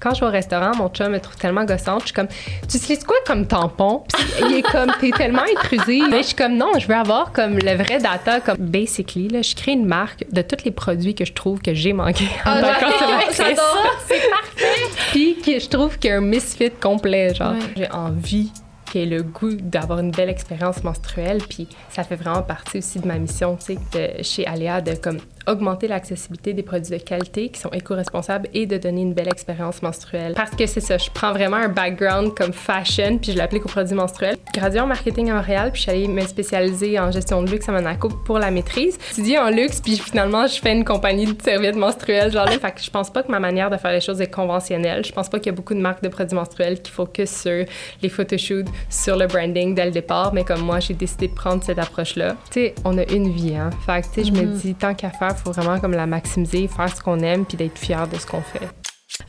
quand je vais au restaurant, mon chum me trouve tellement gossante. Je suis comme, tu utilises quoi comme tampon? Puis il est comme, t'es tellement intrusive. Mais je suis comme, non, je veux avoir comme le vrai data. Comme, basically, là, je crée une marque de tous les produits que je trouve que j'ai manqué en Ah, tant j'adore, c'est parfait. Puis que je trouve qu'il y a un misfit complet, genre. J'ai envie qu'il y ait le goût d'avoir une belle expérience menstruelle, puis ça fait vraiment partie aussi de ma mission, tu sais, de- chez Aléa, de comme augmenter l'accessibilité des produits de qualité qui sont éco-responsables et de donner une belle expérience menstruelle. Parce que c'est ça, je prends vraiment un background comme fashion, puis je l'applique aux produits menstruels. Graduée en marketing à Montréal, puis je suis allée me spécialiser en gestion de luxe à Monaco pour la maîtrise. J'ai étudié en luxe, puis finalement, je fais une compagnie de serviettes menstruelles, genre là. Fait que je pense pas que ma manière de faire les choses est conventionnelle. Je pense pas qu'il y a beaucoup de marques de produits menstruels qui focusent sur les photoshoots, sur le branding dès le départ, mais comme moi, j'ai décidé de prendre cette approche-là. Tu sais, on a une vie, hein. Fait que, tu sais, je me dis, tant qu'à faire, faut vraiment comme la maximiser, faire ce qu'on aime, puis d'être fier de ce qu'on fait.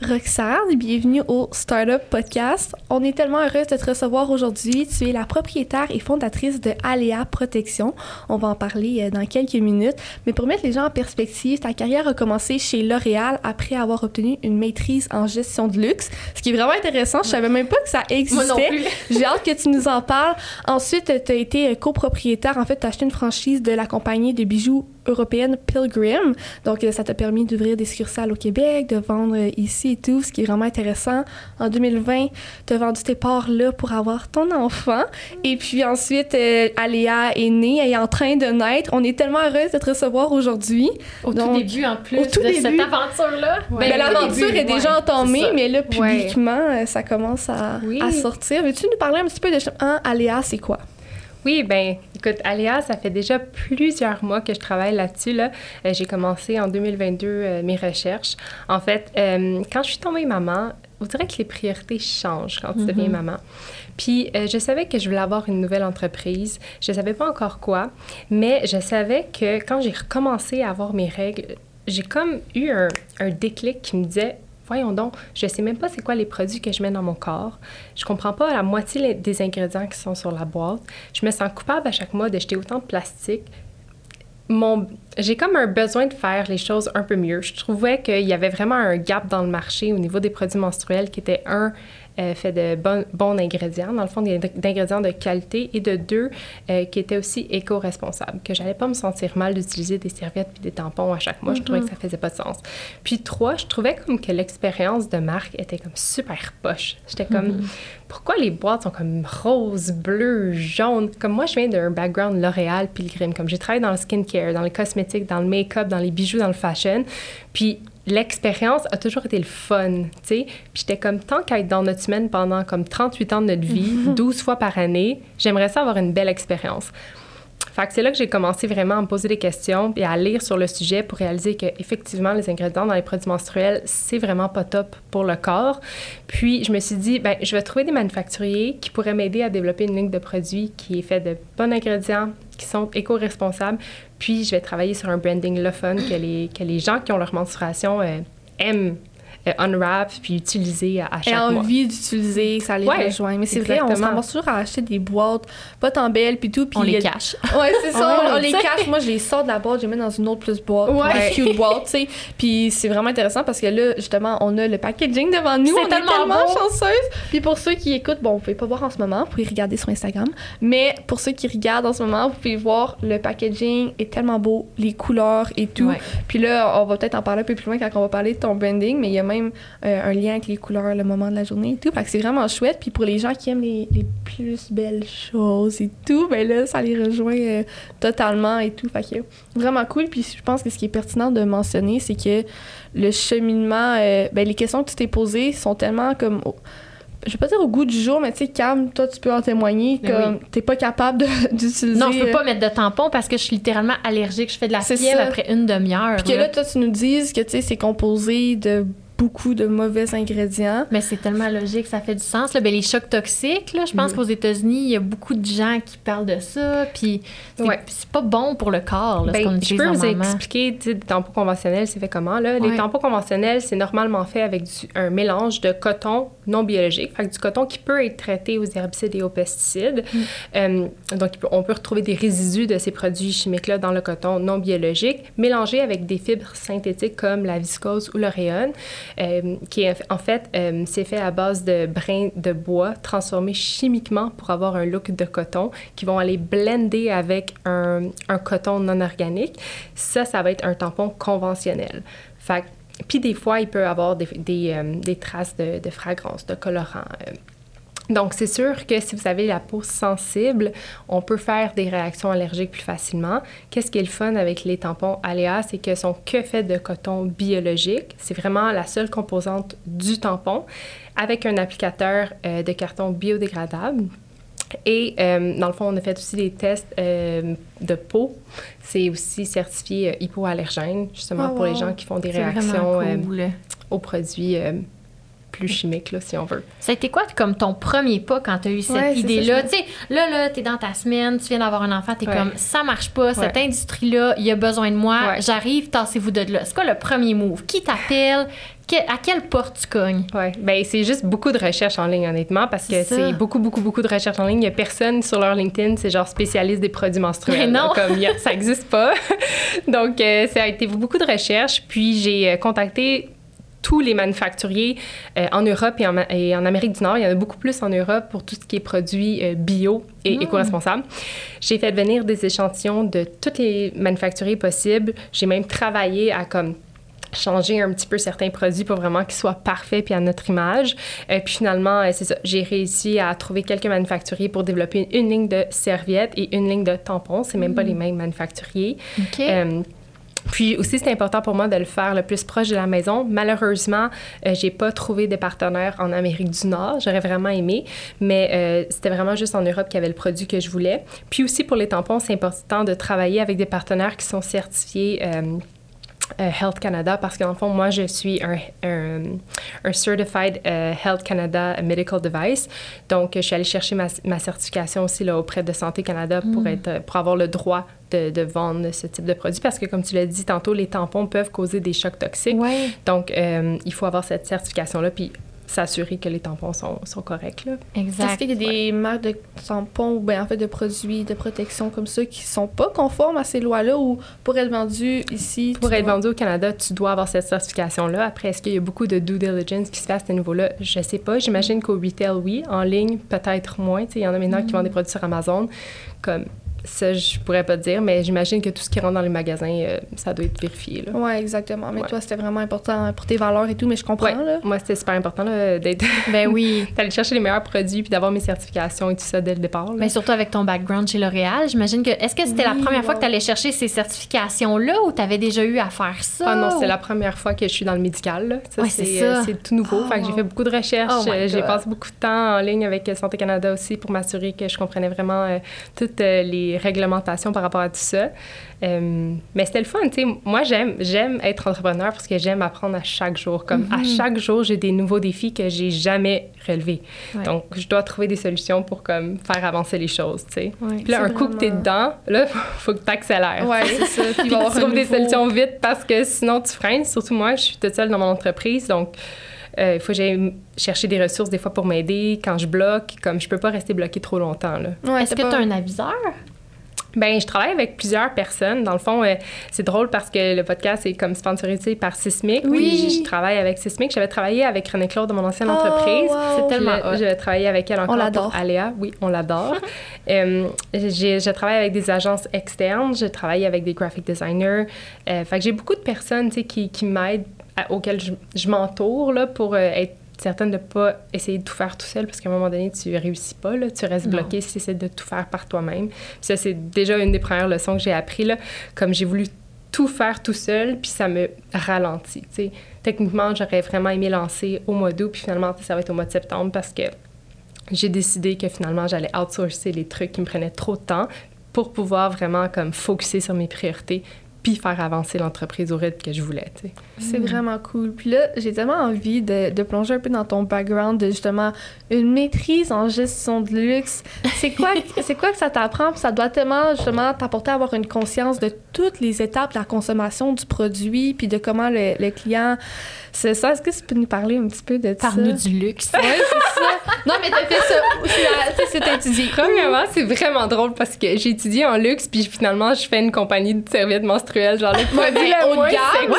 Roxane, bienvenue au Startup Podcast. On est tellement heureuse de te recevoir aujourd'hui. Tu es la propriétaire et fondatrice de Aléa Protection. On va en parler euh, dans quelques minutes. Mais pour mettre les gens en perspective, ta carrière a commencé chez L'Oréal après avoir obtenu une maîtrise en gestion de luxe, ce qui est vraiment intéressant. Je savais même pas que ça existait. J'ai hâte que tu nous en parles. Ensuite, tu as été copropriétaire. En fait, tu as acheté une franchise de la compagnie de bijoux européenne Pilgrim. Donc, euh, ça t'a permis d'ouvrir des succursales au Québec, de vendre euh, ici et tout, ce qui est vraiment intéressant. En 2020, tu as vendu tes parts là pour avoir ton enfant. Et puis ensuite, euh, Aléa est née, elle est en train de naître. On est tellement heureuse de te recevoir aujourd'hui. Au Donc, tout début, en plus, au tout de début. cette aventure-là. Ben, Ben, au L'aventure est déjà ouais, entamée, mais là, Ouais. publiquement, ça commence à, Oui. à sortir. Veux-tu nous parler un petit peu de hein, Aléa, c'est quoi? Oui, ben, écoute, Aléa, ça fait déjà plusieurs mois que je travaille là-dessus. Là. Euh, j'ai commencé en 2022 euh, mes recherches. En fait, euh, quand je suis tombée maman, on dirait que les priorités changent quand tu deviens maman. Puis, euh, je savais que je voulais avoir une nouvelle entreprise. Je savais pas encore quoi, mais je savais que quand j'ai recommencé à avoir mes règles, j'ai comme eu un, un déclic qui me disait voyons donc, je sais même pas c'est quoi les produits que je mets dans mon corps. Je comprends pas la moitié des ingrédients qui sont sur la boîte. Je me sens coupable à chaque mois de jeter autant de plastique. Mon, j'ai comme un besoin de faire les choses un peu mieux. Je trouvais qu'il y avait vraiment un gap dans le marché au niveau des produits menstruels qui était un euh, fait de bon- bons ingrédients, dans le fond des- d'ingrédients de qualité, et de deux euh, qui étaient aussi éco-responsables, que j'allais pas me sentir mal d'utiliser des serviettes puis des tampons à chaque mois. Je trouvais que ça faisait pas de sens. Puis trois, je trouvais comme que l'expérience de marque était comme super poche. J'étais comme, pourquoi les boîtes sont comme rose, bleu, jaune? Comme moi, je viens d'un background L'Oréal, Pilgrim. Comme j'ai travaillé dans le skincare, dans les cosmétiques, dans le make-up, dans les bijoux, dans le fashion. Puis l'expérience a toujours été le fun, tu sais. Puis j'étais comme, tant qu'à être dans notre semaine pendant comme 38 ans de notre vie, 12 fois par année, j'aimerais ça avoir une belle expérience. Fait que c'est là que j'ai commencé vraiment à me poser des questions et à lire sur le sujet pour réaliser que effectivement les ingrédients dans les produits menstruels, c'est vraiment pas top pour le corps. Puis je me suis dit ben je vais trouver des manufacturiers qui pourraient m'aider à développer une ligne de produits qui est faite de bons ingrédients, qui sont éco-responsables. Puis je vais travailler sur un branding le fun que les que les gens qui ont leur menstruation euh, aiment unwrap puis utiliser à, à J'ai chaque mois. envie d'utiliser, ça les Ouais, rejoint. Mais c'est vrai, on se exactement. ramasse toujours à acheter des boîtes pas tant belles, puis tout. Puis On les a- cache. Ouais, c'est ça, on, les cache. Moi, je les sors de la boîte, je les mets dans une autre plus boîte. Ouais. Une cute boîte, tu sais. Puis c'est vraiment intéressant parce que là, justement, on a le packaging devant nous. C'est on est tellement tellement beau. chanceuses. Puis pour ceux qui écoutent, bon, vous pouvez pas voir en ce moment, vous pouvez regarder sur Instagram. Mais pour ceux qui regardent en ce moment, vous pouvez voir le packaging est tellement beau, les couleurs et tout. Ouais. Puis là, on va peut-être en parler un peu plus loin quand on va parler de ton branding, mais il y a même euh, un lien avec les couleurs, le moment de la journée et tout. Fait que c'est vraiment chouette. Puis pour les gens qui aiment les, les plus belles choses et tout, ben là, ça les rejoint euh, totalement et tout. Fait que vraiment cool. Puis je pense que ce qui est pertinent de mentionner, c'est que le cheminement, euh, ben les questions que tu t'es posées sont tellement comme. je vais pas dire au goût du jour, mais tu sais, Cam, toi, tu peux en témoigner, comme t'es pas capable d'utiliser. Non, je peux pas mettre de tampon parce que je suis littéralement allergique. Je fais de la fièvre après une demi-heure. Puis que là. là, toi, tu nous dises que, tu sais, c'est composé de beaucoup de mauvais ingrédients. Mais c'est tellement logique, ça fait du sens. Là. Ben, les chocs toxiques, là, je pense qu'aux États-Unis, il y a beaucoup de gens qui parlent de ça. Puis c'est Ouais. c'est pas bon pour le corps, là, ce Ben, qu'on je utilise peux vous expliquer, tu sais, des tampons conventionnels, c'est fait comment, là? Ouais. Les tampons conventionnels, c'est normalement fait avec du- un mélange de coton non biologique, fait que du coton qui peut être traité aux herbicides et aux pesticides. Mm. Euh, donc, on peut retrouver des résidus de ces produits chimiques-là dans le coton non biologique, mélangés avec des fibres synthétiques comme la viscose ou le rayon. Euh, qui en fait, euh, c'est fait à base de brins de bois transformés chimiquement pour avoir un look de coton, qui vont aller blender avec un, un coton non organique. Ça, ça va être un tampon conventionnel. Fait puis des fois, il peut avoir des, des, euh, des traces de, de fragrance, de colorant. Donc, c'est sûr que si vous avez la peau sensible, on peut faire des réactions allergiques plus facilement. Qu'est-ce qui est le fun avec les tampons Aléa, c'est qu'ils sont que faits de coton biologique. C'est vraiment la seule composante du tampon avec un applicateur euh, de carton biodégradable. Et euh, dans le fond, on a fait aussi des tests euh, de peau. C'est aussi certifié hypoallergène, justement Oh, pour les gens qui font des réactions cool. aux produits plus chimiques, là, si on veut. Ça a été quoi comme ton premier pas quand tu as eu cette Ouais, idée-là? Tu sais, là, là, t'es dans ta semaine, tu viens d'avoir un enfant, t'es Ouais. comme, ça marche pas, cette Ouais. industrie-là, il y a besoin de moi, j'arrive, tassez-vous de là. C'est quoi le premier move? Qui t'appelle? Que- à quelle porte tu cognes? Oui, ben c'est juste beaucoup de recherches en ligne, honnêtement, parce que C'est beaucoup, beaucoup, beaucoup de recherches en ligne. Il n'y a personne sur leur LinkedIn, c'est genre spécialiste des produits menstruels. Mais non. là, Comme, a- ça n'existe pas. Donc, euh, ça a été beaucoup de recherches. Puis, j'ai euh, contacté tous les manufacturiers euh, en Europe et en, Ma- et en Amérique du Nord. Il y en a beaucoup plus en Europe pour tout ce qui est produits euh, bio et Mm. éco-responsables. J'ai fait venir des échantillons de tous les manufacturiers possibles. J'ai même travaillé à comme changer un petit peu certains produits pour vraiment qu'ils soient parfaits puis à notre image. Euh, puis finalement, c'est ça, j'ai réussi à trouver quelques manufacturiers pour développer une, ligne de serviettes et une ligne de tampons. C'est même pas les mêmes manufacturiers. OK. Puis aussi, c'est important pour moi de le faire le plus proche de la maison. Malheureusement, euh, j'ai pas trouvé de partenaire en Amérique du Nord. J'aurais vraiment aimé, mais euh, c'était vraiment juste en Europe qu'il y avait le produit que je voulais. Puis aussi pour les tampons, c'est important de travailler avec des partenaires qui sont certifiés. euh, euh, Health Canada parce qu'en fond, moi, je suis un, un, un Certified euh, Health Canada Medical Device. Donc, je suis allée chercher ma, ma certification aussi là, auprès de Santé Canada pour, être, euh, pour avoir le droit de, de vendre ce type de produit parce que, comme tu l'as dit tantôt, les tampons peuvent causer des chocs toxiques. ouais. Donc, euh, il faut avoir cette certification-là puis s'assurer que les tampons sont, sont corrects. Là. Est-ce Exact. qu'il y a des marques de tampons ou ben, en fait de produits de protection comme ça qui sont pas conformes à ces lois-là ou pour être vendus ici? Pour être dois- vendu au Canada, tu dois avoir cette certification-là. Après, est-ce qu'il y a beaucoup de due diligence qui se fait à ce niveau-là? Je sais pas. J'imagine qu'au retail, oui. En ligne, peut-être moins. Tu sais, Il y en a maintenant qui vendent des produits sur Amazon. Comme ça, je pourrais pas te dire, mais j'imagine que tout ce qui rentre dans les magasins, euh, ça doit être vérifié. Là. Ouais, exactement. Mais Ouais. toi, c'était vraiment important pour tes valeurs et tout, mais je comprends, Ouais. là. Moi, c'était super important là, d'être Ben oui. d'aller chercher les meilleurs produits puis d'avoir mes certifications et tout ça dès le départ. là. Mais surtout avec ton background chez L'Oréal, j'imagine que. Est-ce que c'était la Oui, première fois que tu allais chercher ces certifications-là ou tu avais déjà eu à faire ça? Ah non, c'est la première fois que je suis dans le médical. là. Ça, Ouais, c'est c'est, ça. euh, c'est tout nouveau. Oh, fait que j'ai fait beaucoup de recherches. Oh Euh, j'ai passé beaucoup de temps en ligne avec euh, Santé Canada aussi pour m'assurer que je comprenais vraiment euh, toutes euh, les réglementations par rapport à tout ça. Euh, mais c'était le fun, tu sais. Moi, j'aime, j'aime être entrepreneur parce que j'aime apprendre à chaque jour. Comme à Mm-hmm. chaque jour, j'ai des nouveaux défis que j'ai jamais relevés. Ouais. Donc, je dois trouver des solutions pour comme faire avancer les choses, tu sais. Ouais. Puis là, un coup que t'es dedans, là, faut que t'accélères. Ouais, c'est ça. Puis il Puis tu trouves des solutions vite parce que sinon tu freines. Surtout moi, je suis toute seule dans mon entreprise, donc euh, il faut que j'aille chercher des ressources des fois pour m'aider quand je bloque. Comme je peux pas rester bloquée trop longtemps. Là. Ouais, Est-ce que pas- tu as un aviseur? Ben, je travaille avec plusieurs personnes. Dans le fond, euh, c'est drôle parce que le podcast est comme sponsorisé par Sismic. Oui. Je travaille avec Sismic. J'avais travaillé avec René Claude de mon ancienne Oh, entreprise. wow. C'est tellement Je- hot. Je travaillé avec elle encore l'adore. pour Aléa. Oui, on l'adore. Euh, j'ai- je travaille avec des agences externes. Je travaille avec des graphic designers. Euh, fait que j'ai beaucoup de personnes tu sais, qui, qui m'aident, à- auxquelles je, je m'entoure là, pour euh, être certaine de ne pas essayer de tout faire tout seul parce qu'à un moment donné, tu réussis pas. Là, tu restes Non. bloqué si tu essaies de tout faire par toi-même. Ça, c'est déjà une des premières leçons que j'ai appris. Là, comme j'ai voulu tout faire tout seul, puis ça me ralentit. Techniquement, j'aurais vraiment aimé lancer au mois d'août, puis finalement, ça va être au mois de septembre parce que j'ai décidé que finalement, j'allais outsourcer les trucs qui me prenaient trop de temps pour pouvoir vraiment comme focuser sur mes priorités puis faire avancer l'entreprise au rythme que je voulais. C'est Mm. vraiment cool. Puis là, j'ai tellement envie de, de plonger un peu dans ton background de justement une maîtrise en gestion de luxe. C'est quoi, c'est quoi que ça t'apprend? Puis ça doit tellement justement t'apporter à avoir une conscience de toutes les étapes de la consommation du produit, puis de comment le, le client c'est ça. Est-ce que tu peux nous parler un petit peu de ça? Parle-nous du luxe. Ouais, c'est ça. Non, mais t'as fait ça. C'est- étudié. Premièrement, c'est vraiment drôle parce que j'ai étudié en luxe, puis finalement, je fais une compagnie de serviettes menstruelles. Genre, le produit haut de gamme,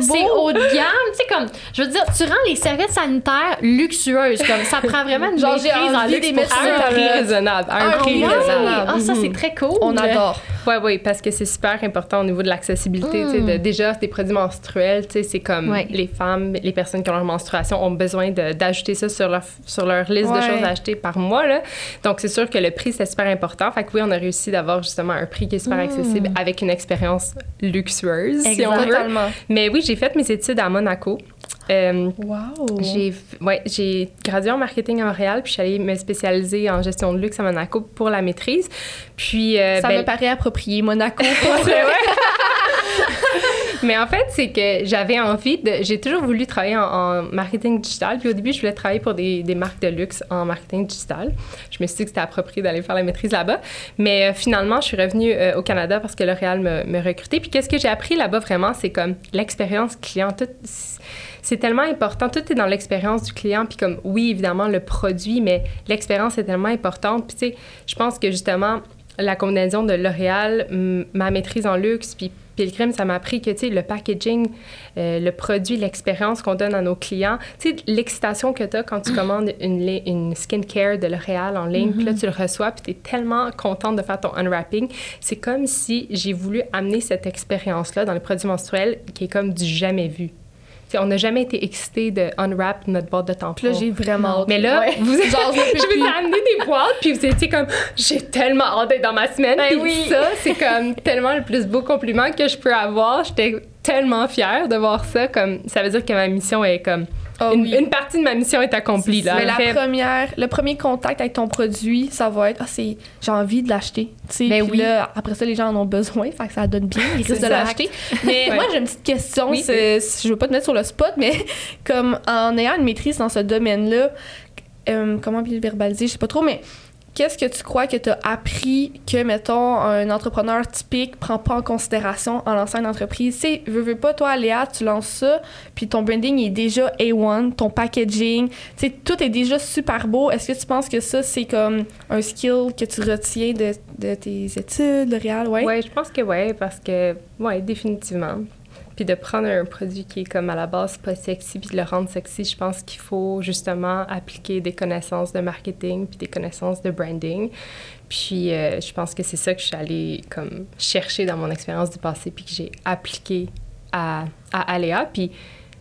c'est- beau. Haut de gamme, tu sais, comme, je veux dire, tu rends les serviettes sanitaires luxueuses, comme ça prend vraiment une Genre, maîtrise en luxe d'y pour un prix raisonnable. Un Ah, prix raisonnable. Ah, ça, Mhm. c'est très cool. On adore. Oui, oui, parce que c'est super important au niveau de l'accessibilité. Mm. de- déjà, des produits menstruels, c'est comme Ouais. les femmes, les personnes qui ont leur menstruation ont besoin d'ajouter ça sur leur, sur leur liste de choses à acheter par mois. Là. Donc, c'est sûr que le prix, c'est super important. Fait que oui, on a réussi d'avoir justement un prix qui est super Mm. accessible avec une expérience luxueuse, si Exact. on veut. Mais oui, j'ai fait mes études à Monaco. Euh, Wow. j'ai ouais, gradué en marketing à Montréal, puis je suis allée me spécialiser en gestion de luxe à Monaco pour la maîtrise. Puis euh, Ça ben, me paraît approprié, Monaco. pour. Mais en fait, c'est que j'avais envie de. J'ai toujours voulu travailler en, en marketing digital. Puis au début, je voulais travailler pour des, des marques de luxe en marketing digital. Je me suis dit que c'était approprié d'aller faire la maîtrise là-bas. Mais euh, finalement, je suis revenue euh, au Canada parce que L'Oréal me, me recrutait. Puis qu'est-ce que j'ai appris là-bas vraiment? C'est comme l'expérience client. Tout, c'est tellement important. Tout est dans l'expérience du client. Puis comme, oui, évidemment, le produit, mais l'expérience est tellement importante. Puis tu sais, je pense que justement, la combinaison de L'Oréal, ma maîtrise en luxe, puis Pilgrim, ça m'a appris que, tu sais, le packaging, euh, le produit, l'expérience qu'on donne à nos clients, tu sais, l'excitation que tu as quand tu commandes une, une skincare de L'Oréal en ligne, puis là, tu le reçois, puis tu es tellement contente de faire ton unwrapping. C'est comme si j'ai voulu amener cette expérience-là dans les produits menstruels qui est comme du jamais vu. On n'a jamais été excité de unwrap notre boîte de tampons. Là, j'ai vraiment hâte. Mais là, Ouais. vous, Genre, je vous ai amené des boîtes, puis vous étiez comme, j'ai tellement hâte d'être dans ma semaine. Ben Puis oui. ça, c'est comme tellement le plus beau compliment que je peux avoir. J'étais tellement fière de voir ça. Comme, ça veut dire que ma mission est comme. Ah une, oui. une partie de ma mission est accomplie. Là. Mais la Fait- première, le premier contact avec ton produit, ça va être ah c'est j'ai envie de l'acheter. Ben oui. là après ça les gens en ont besoin, fait que ça donne bien, ils risquent de l'acheter. Mais Ouais. moi j'ai une petite question, Oui. c'est- je veux pas te mettre sur le spot, mais comme en ayant une maîtrise dans ce domaine-là, euh, comment bien le verbaliser, je sais pas trop, mais Qu'est-ce que tu crois que tu as appris que, mettons, un entrepreneur typique prend pas en considération en lançant une entreprise? Tu sais, veux, veux pas, toi, Léa, tu lances ça, puis ton branding est déjà A1, ton packaging, tu tout est déjà super beau. Est-ce que tu penses que ça, c'est comme un skill que tu retiens de, de tes études, L'Oréal? Ouais. Ouais, je pense que oui, parce que, ouais, définitivement. Puis de prendre un produit qui est comme à la base pas sexy, puis de le rendre sexy, je pense qu'il faut justement appliquer des connaissances de marketing, puis des connaissances de branding. Puis euh, je pense que c'est ça que je suis allée comme chercher dans mon expérience du passé, puis que j'ai appliqué à, à Aléa. Puis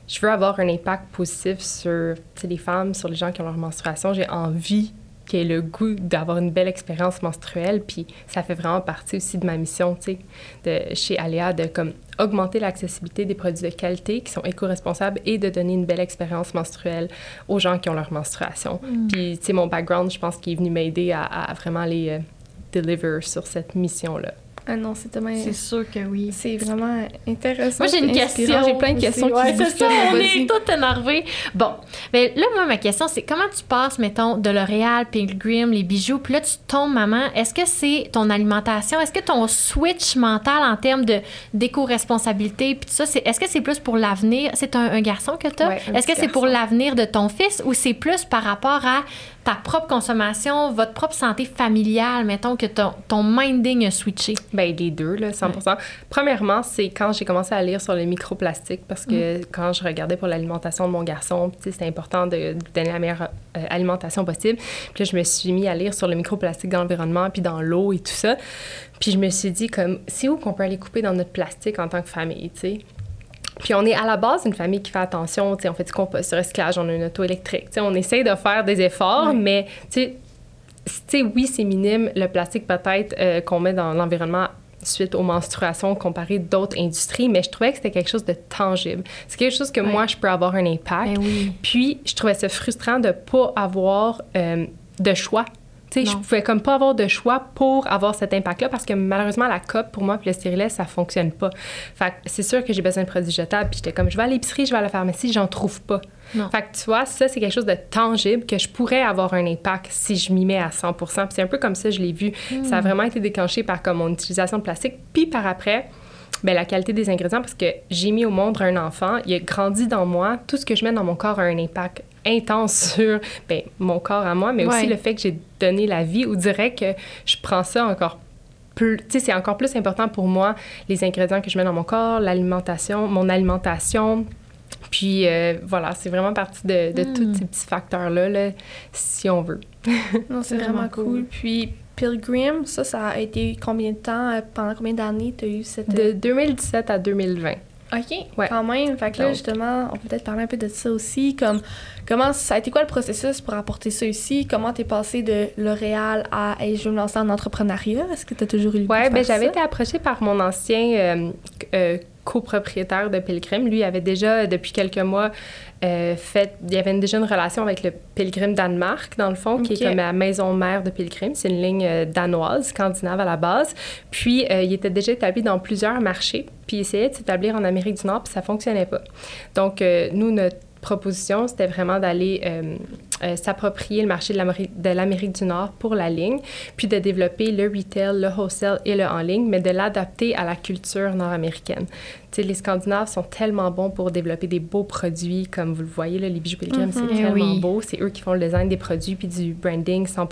je veux avoir un impact positif sur les femmes, sur les gens qui ont leur menstruation. J'ai envie qui ait le goût d'avoir une belle expérience menstruelle. Puis ça fait vraiment partie aussi de ma mission, tu sais, de chez Aléa, de comme augmenter l'accessibilité des produits de qualité qui sont éco-responsables et de donner une belle expérience menstruelle aux gens qui ont leur menstruation. Puis, tu sais, mon background, je pense qu'il est venu m'aider à, à vraiment les euh, deliver sur cette mission-là. Ah non, c'est tellement... C'est sûr que oui. C'est vraiment intéressant. Moi, j'ai une question. J'ai plein de questions Ouais, qui se c'est ça, on est tout énervés. Bon, mais là, moi, ma question, c'est comment tu passes, mettons, de L'Oréal, Pilgrim, les bijoux, puis là, tu tombes, maman. Est-ce que c'est ton alimentation? Est-ce que ton switch mental en termes de d'éco-responsabilité, puis tout ça, c'est, est-ce que c'est plus pour l'avenir? C'est un, un garçon que tu as? Ouais, est-ce que c'est pour l'avenir de ton fils ou c'est plus par rapport à ta propre consommation, votre propre santé familiale, mettons, que ton, ton minding a switché? Ben les deux, là, 100 Premièrement, c'est quand j'ai commencé à lire sur les microplastiques, parce que quand je regardais pour l'alimentation de mon garçon, c'était important de, donner la meilleure euh, alimentation possible. Puis là, je me suis mis à lire sur le microplastique dans l'environnement, puis dans l'eau et tout ça. Puis je me suis dit, comme, c'est où qu'on peut aller couper dans notre plastique en tant que famille, tu sais? Puis on est à la base une famille qui fait attention, on fait du compost, du recyclage, on a une auto électrique, on essaye de faire des efforts, mais tu sais, tu sais, oui, c'est minime le plastique peut-être euh, qu'on met dans l'environnement suite aux menstruations comparé d'autres industries, mais je trouvais que c'était quelque chose de tangible. C'est quelque chose que Ouais. moi, je peux avoir un impact. Ben oui. Puis, je trouvais ça frustrant de pas avoir euh, de choix. Tu sais, je pouvais comme pas avoir de choix pour avoir cet impact-là parce que malheureusement, la COP, pour moi, puis le stérilet, ça fonctionne pas. Fait c'est sûr que j'ai besoin de produits jetables. Puis j'étais comme, je vais à l'épicerie, je vais à la pharmacie, j'en trouve pas. Non. Fait que tu vois, ça, c'est quelque chose de tangible que je pourrais avoir un impact si je m'y mets à 100 Puis c'est un peu comme ça, je l'ai vu. Ça a vraiment été déclenché par comme mon utilisation de plastique. Puis par après, ben, la qualité des ingrédients parce que j'ai mis au monde un enfant, il a grandi dans moi, tout ce que je mets dans mon corps a un impact intense sur ben, mon corps à moi, mais aussi le fait que j'ai donné la vie, ou dirait que je prends ça encore plus, tu sais, c'est encore plus important pour moi, les ingrédients que je mets dans mon corps, l'alimentation, mon alimentation. Puis euh, voilà, c'est vraiment partie de, de Mm. tous ces petits facteurs-là, là, si on veut. Non, c'est Vraiment cool. cool. Puis Pilgrim, ça, ça a été combien de temps, euh, pendant combien d'années tu as eu cette... De 2017 à 2020. OK, Ouais. quand même. Fait que là, justement, on peut peut-être parler un peu de ça aussi. Comme, comment ça a été quoi le processus pour apporter ça ici? Comment t'es passé de L'Oréal à hey, je veux me lancer en entrepreneuriat? Est-ce que tu as toujours eu le de ben j'avais été approchée par mon ancien euh, euh, copropriétaire de Pilgrim. Lui avait déjà, depuis quelques mois, euh, fait... Il y avait déjà une relation avec le Pilgrim Danemark, dans le fond, qui est comme la maison mère de Pilgrim. C'est une ligne euh, danoise, scandinave à la base. Puis, euh, il était déjà établi dans plusieurs marchés, puis il essayait de s'établir en Amérique du Nord, puis ça fonctionnait pas. Donc, nous, notre proposition, c'était vraiment d'aller euh, euh, s'approprier le marché de l'Amérique- du Nord pour la ligne, puis de développer le retail, le wholesale et le en ligne, mais de l'adapter à la culture nord-américaine. Les Scandinaves sont tellement bons pour développer des beaux produits, comme vous le voyez, là, les bijoux Pilgrim, Mhm. c'est Eh tellement oui. beau. C'est eux qui font le design des produits puis du branding 100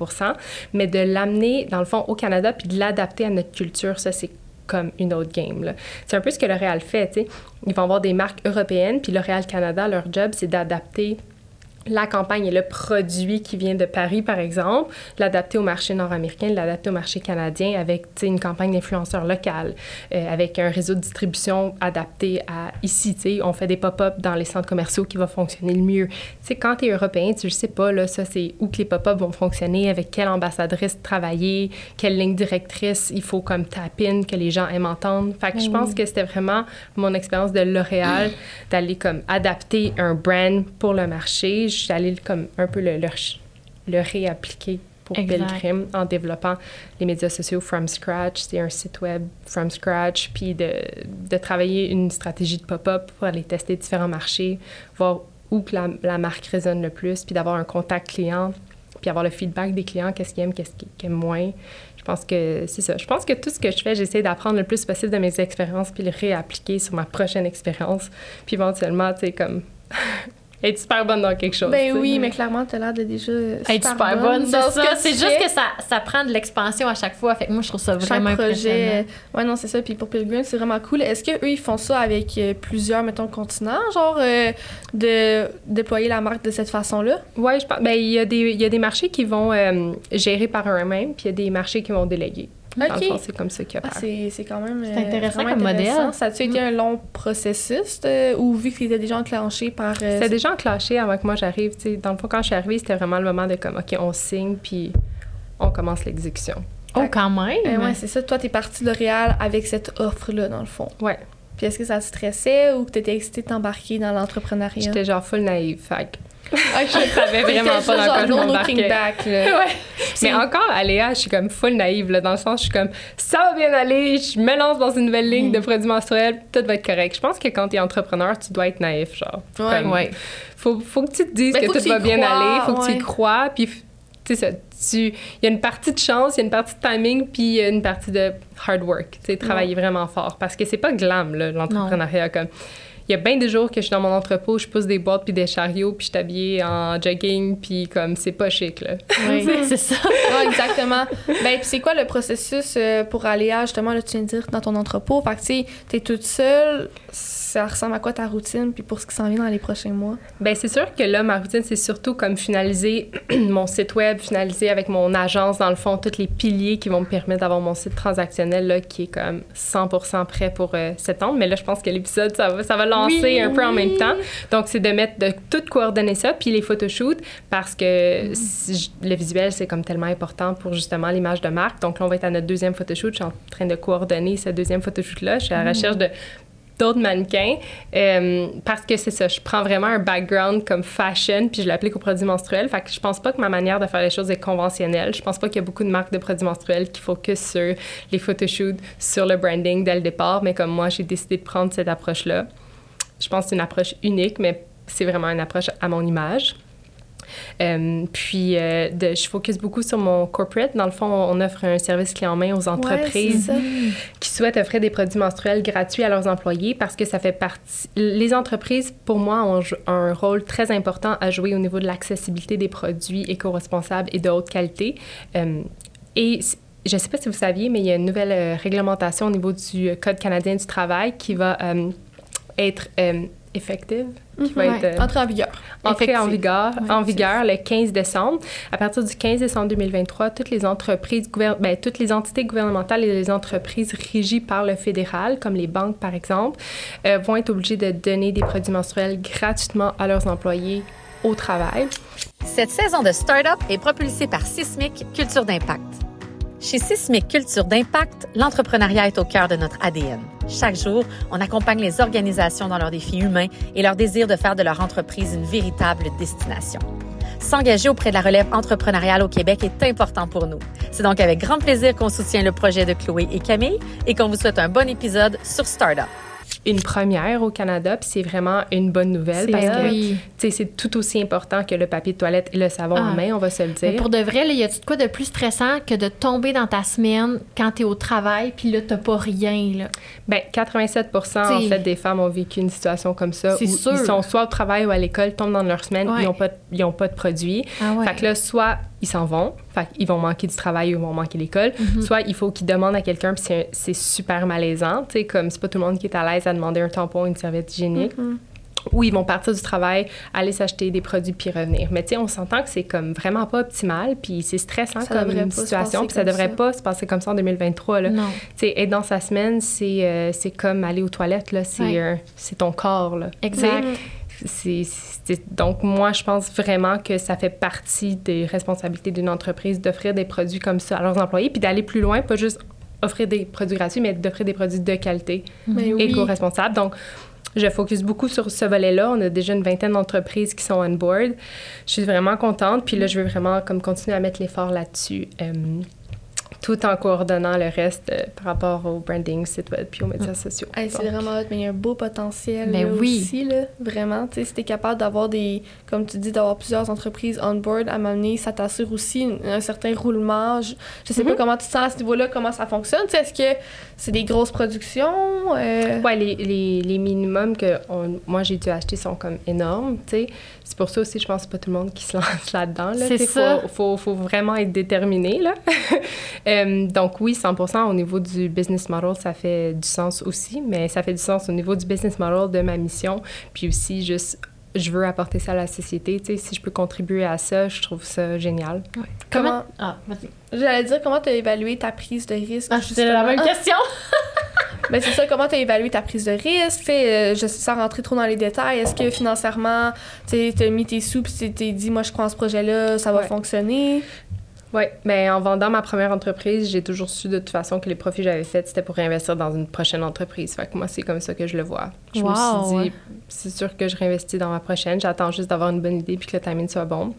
mais de l'amener, dans le fond, au Canada puis de l'adapter à notre culture, ça, c'est comme une autre game. C'est un peu ce que L'Oréal fait. Ils vont avoir des marques européennes, puis L'Oréal Canada, leur job, c'est d'adapter la campagne et le produit qui vient de Paris, par exemple, l'adapter au marché nord-américain, l'adapter au marché canadien avec une campagne d'influenceurs locales, euh, avec un réseau de distribution adapté à ici. On fait des pop-up dans les centres commerciaux qui va fonctionner le mieux. Tu sais, quand tu es européen, tu ne sais pas, là, ça, c'est où que les pop-up vont fonctionner, avec quelle ambassadrice travailler, quelle ligne directrice il faut comme tap-in, que les gens aiment entendre. Fait que je Ben pense oui. que c'était vraiment mon expérience de L'Oréal, d'aller comme adapter un brand pour le marché. Je suis allée comme un peu le, le, le réappliquer pour. Pilgrim en développant les médias sociaux from scratch, c'est un site web from scratch, puis de, de travailler une stratégie de pop-up pour aller tester différents marchés, voir où que la, la marque résonne le plus, puis d'avoir un contact client, puis avoir le feedback des clients, qu'est-ce qu'ils aiment, qu'est-ce qu'ils qu'ils aiment moins. Je pense que c'est ça. Je pense que tout ce que je fais, j'essaie d'apprendre le plus possible de mes expériences, puis le réappliquer sur ma prochaine expérience, puis éventuellement, tu sais, comme être super bonne dans quelque chose. Ben oui, mais clairement, t'as l'air de déjà Être super bonne, c'est dans ce ça. C'est juste que ça, ça prend de l'expansion à chaque fois. Fait que moi, je trouve ça vraiment Chaque projet. impressionnant. Ouais, non, c'est ça. Puis pour Pilgrim, c'est vraiment cool. Est-ce qu'eux, ils font ça avec euh, plusieurs, mettons, continents, genre euh, de déployer la marque de cette façon-là? Oui, je pense. Ben, il y, a des, il y a des marchés qui vont euh, gérer par eux-mêmes, puis il y a des marchés qui vont déléguer. Dans le Ok. fond, c'est comme ça qu'il y a Ah, c'est c'est quand même. C'est intéressant comme intéressant. modèle. Ça a-tu été un long processus euh, ou vu que c'était déjà enclenché par. euh, C'était déjà enclenché avant que moi j'arrive. tu sais. Dans le fond, quand je suis arrivée, c'était vraiment le moment de comme, OK, on signe, puis on commence l'exécution. Oh, quand même! euh, ouais, c'est ça. Toi, t'es parti de L'Oréal avec cette offre-là, dans le fond. Ouais. Puis est-ce que ça te stressait ou que t'étais excitée de t'embarquer dans l'entrepreneuriat? J'étais genre full naïve. Fait que Ok. je savais vraiment pas dans quoi je m'embarquais. ouais. Mais encore à Léa, je suis comme full naïve, là, dans le sens, je suis comme, ça va bien aller, je me lance dans une nouvelle ligne de produits menstruels, tout va être correct. Je pense que quand t'es entrepreneur, tu dois être naïf, genre. Ouais. Comme, Ouais. Faut, faut que tu te dises que tout va bien crois, aller, faut que tu y crois, puis tu sais il y a une partie de chance, il y a une partie de timing, puis il y a une partie de hard work, tu sais travailler vraiment fort parce que c'est pas glam l'entrepreneuriat comme il y a bien des jours que je suis dans mon entrepôt, je pousse des boîtes puis des chariots, puis je suis habillée en jogging, puis comme c'est pas chic là. Oui, c'est ça. Ouais, exactement. Ben, puis c'est quoi le processus euh, pour aller à, justement, là, tu viens de dire, dans ton entrepôt? Fait que, tu sais, t'es toute seule, ça ressemble à quoi ta routine, puis pour ce qui s'en vient dans les prochains mois? Ben c'est sûr que là, ma routine, c'est surtout comme finaliser mon site web, finaliser avec mon agence, dans le fond, tous les piliers qui vont me permettre d'avoir mon site transactionnel, là, qui est comme 100% prêt pour euh, septembre. Mais là, je pense que l'épisode, ça va, ça va lancer Oui, un peu en même temps. Donc, c'est de mettre, de tout coordonner ça, puis les photoshoots, parce que si je- le visuel, c'est comme tellement important pour justement l'image de marque. Donc, là, on va être à notre deuxième photoshoot. Je suis en train de coordonner ce deuxième photoshoot-là. Je suis à la recherche de d'autres mannequins euh, parce que c'est ça, je prends vraiment un background comme fashion puis je l'applique aux produits menstruels. Fait que je pense pas que ma manière de faire les choses est conventionnelle. Je pense pas qu'il y a beaucoup de marques de produits menstruels qui focus sur les photoshoots, sur le branding dès le départ, mais comme moi, j'ai décidé de prendre cette approche-là. Je pense que c'est une approche unique, mais c'est vraiment une approche à mon image. Euh, puis, euh, de, je focus beaucoup sur mon corporate. Dans le fond, on offre un service clé en main aux entreprises qui souhaitent offrir des produits menstruels gratuits à leurs employés parce que ça fait partie. Les entreprises, pour moi, ont un rôle très important à jouer au niveau de l'accessibilité des produits éco-responsables et de haute qualité. Euh, et je ne sais pas si vous saviez, mais il y a une nouvelle réglementation au niveau du Code canadien du travail qui va être effective, qui va être entrer en vigueur. Entrée en vigueur, en vigueur le 15 décembre. À partir du 15 décembre 2023, toutes les entreprises, ben, toutes les entités gouvernementales et les entreprises régies par le fédéral, comme les banques par exemple, vont être obligées de donner des produits menstruels gratuitement à leurs employés au travail. Cette saison de Startup est propulsée par Sismic Culture d'Impact. Chez Sismic Culture d'Impact, l'entrepreneuriat est au cœur de notre ADN. Chaque jour, on accompagne les organisations dans leurs défis humains et leur désir de faire de leur entreprise une véritable destination. S'engager auprès de la relève entrepreneuriale au Québec est important pour nous. C'est donc avec grand plaisir qu'on soutient le projet de Chloé et Camille et qu'on vous souhaite un bon épisode sur Startup une première au Canada, puis c'est vraiment une bonne nouvelle parce que c'est tout aussi important que le papier de toilette et le savon en ah. main, on va se le dire. pour de vrai, il y a-tu de quoi de plus stressant que de tomber dans ta semaine quand tu es au travail, puis là, t'as pas rien, là? Bien, 87 en fait des femmes ont vécu une situation comme ça où sûr. ils sont soit au travail ou à l'école, tombent dans leur semaine, ils n'ont pas, ont pas de produits. Ah fait que là, soit ils s'en vont, fait ils vont manquer du travail ou ils vont manquer l'école. Mhm. Soit il faut qu'ils demandent à quelqu'un, puis c'est super malaisant, tu comme c'est pas tout le monde qui est à l'aise à demander un tampon, une serviette hygiénique. Mhm. Ou ils vont partir du travail, aller s'acheter des produits puis revenir. Mais tu sais, on s'entend que c'est comme vraiment pas optimal, puis c'est stressant comme une situation, puis ça devrait pas se passer comme ça en 2023 là. Tu sais, être dans sa semaine, c'est euh, comme aller aux toilettes là, c'est ton corps là. Exact donc, moi, je pense vraiment que ça fait partie des responsabilités d'une entreprise d'offrir des produits comme ça à leurs employés, puis d'aller plus loin, pas juste offrir des produits gratuits, mais d'offrir des produits de qualité mhm. éco-responsables. Donc, je focus beaucoup sur ce volet-là. On a déjà une vingtaine d'entreprises qui sont on board. Je suis vraiment contente. Puis là, je veux vraiment comme continuer à mettre l'effort là-dessus. Euh, tout en coordonnant le reste euh, par rapport au branding, site web puis aux médias mm. sociaux. c'est vraiment mais il y a un beau potentiel mais oui. aussi, là, vraiment. Tu sais, si tu es capable d'avoir des, comme tu dis, d'avoir plusieurs entreprises on board à m'amener, ça t'assure aussi un, certain roulement. Je, sais pas mm-hmm. comment tu te sens à ce niveau-là, comment ça fonctionne. Est-ce que c'est des grosses productions? Euh? Ouais, les, les, les, minimums que moi j'ai dû acheter sont comme énormes, tu sais. C'est pour ça aussi, je pense que pas tout le monde qui se lance là-dedans. Là, c'est ça. Faut, faut, faut, vraiment être déterminé, là. Euh, donc oui, 100% au niveau du business model, ça fait du sens aussi, mais ça fait du sens au niveau du business model de ma mission, puis aussi juste je veux apporter ça à la société. Tu sais, si je peux contribuer à ça, je trouve ça génial. Comment... Ah, vas-y. J'allais dire, comment tu as évalué ta prise de risque? Ah, c'était la même question! Mais c'est ça, comment tu as évalué ta prise de risque? Euh, je, sans rentrer trop dans les détails, est-ce que financièrement, tu as mis tes sous et tu t'es dit, moi, je crois en ce projet-là, ça va fonctionner? Oui, mais en vendant ma première entreprise, j'ai toujours su de toute façon que les profits que j'avais faits, c'était pour réinvestir dans une prochaine entreprise. Fait que moi, c'est comme ça que je le vois. Je me suis dit, c'est sûr que je réinvestis dans ma prochaine. J'attends juste d'avoir une bonne idée puis que le timing soit bon.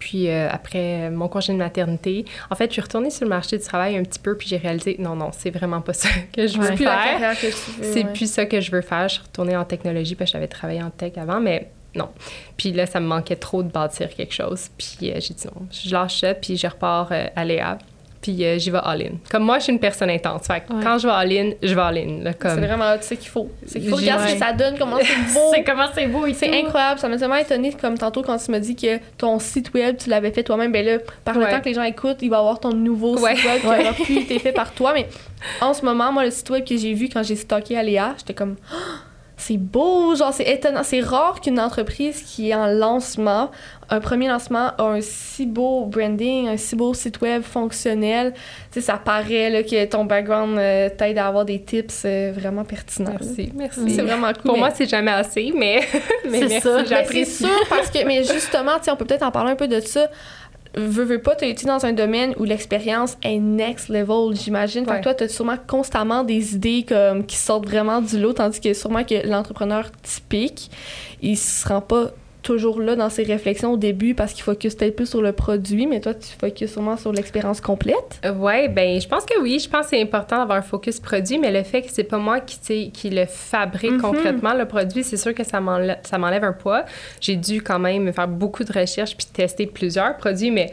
Puis euh, après mon congé de maternité, en fait, je suis retournée sur le marché du travail un petit peu, puis j'ai réalisé, non, non, c'est vraiment pas ça que je veux faire. C'est plus ça que je veux faire. Je suis retournée en technologie, parce que j'avais travaillé en tech avant, mais non. Puis là, ça me manquait trop de bâtir quelque chose. Puis euh, j'ai dit non, je lâche ça, puis je repars euh, à Léa. Puis euh, j'y vais all-in. Comme moi, je suis une personne intense. Fait quand je vais all-in, je vais all-in. comme... C'est vraiment tu sais qu'il faut. C'est qu'il faut regarder ce que ça donne, comment c'est beau. c'est comment c'est beau C'est incroyable. Ça m'a tellement étonné, comme tantôt, quand tu m'as dit que ton site web, tu l'avais fait toi-même. Ben là, par le temps que les gens écoutent, il va avoir ton nouveau site web qui aura plus été fait par toi. Mais en ce moment, moi, le site web que j'ai vu quand j'ai stocké à Léa, j'étais comme c'est beau, genre c'est étonnant. C'est rare qu'une entreprise qui est en lancement, un premier lancement, a un si beau branding, un si beau site web fonctionnel. Tu sais, ça paraît là, que ton background euh, t'aide à avoir des tips euh, vraiment pertinents. Merci, merci. C'est vraiment cool. Pour moi, c'est jamais assez, mais, mais merci, C'est sûr, parce que, mais justement, tu sais, on peut peut-être en parler un peu de ça veux, veux pas, tu été dans un domaine où l'expérience est next level, j'imagine. Fait que toi, tu as sûrement constamment des idées comme, qui sortent vraiment du lot, tandis que sûrement que l'entrepreneur typique, il se rend pas toujours là dans ses réflexions au début parce qu'il focus peut-être plus sur le produit, mais toi, tu focuses sûrement sur l'expérience complète. Euh, ouais, ben je pense que oui. Je pense que c'est important d'avoir un focus produit, mais le fait que c'est pas moi qui, qui le fabrique Mhm. concrètement, le produit, c'est sûr que ça m'enlève, un poids. J'ai dû quand même faire beaucoup de recherches puis tester plusieurs produits, mais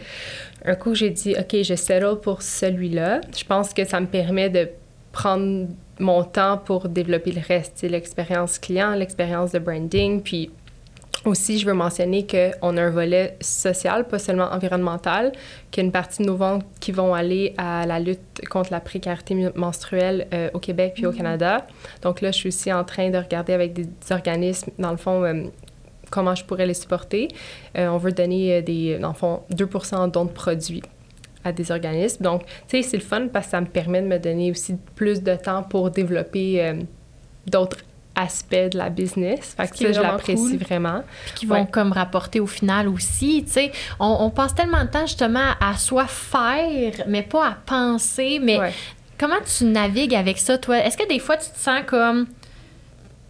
un coup, j'ai dit, OK, je settle pour celui-là. Je pense que ça me permet de prendre mon temps pour développer le reste, l'expérience client, l'expérience de branding, puis aussi, je veux mentionner qu'on a un volet social, pas seulement environnemental, qu'il y a une partie de nos ventes qui vont aller à la lutte contre la précarité menstruelle euh, au Québec puis au Canada. Donc là, je suis aussi en train de regarder avec des organismes, dans le fond, euh, comment je pourrais les supporter. Euh, on veut donner des, dans le fond, 2 en dons de produits à des organismes. Donc, tu sais, c'est le fun parce que ça me permet de me donner aussi plus de temps pour développer d'autres aspects de la business. Fait que ça, je vraiment l'apprécie cool. vraiment. puis qui vont comme rapporter au final aussi. Tu sais, on, on passe tellement de temps justement à soit faire, mais pas à penser. Mais Ouais. comment tu navigues avec ça, toi? Est-ce que des fois, tu te sens comme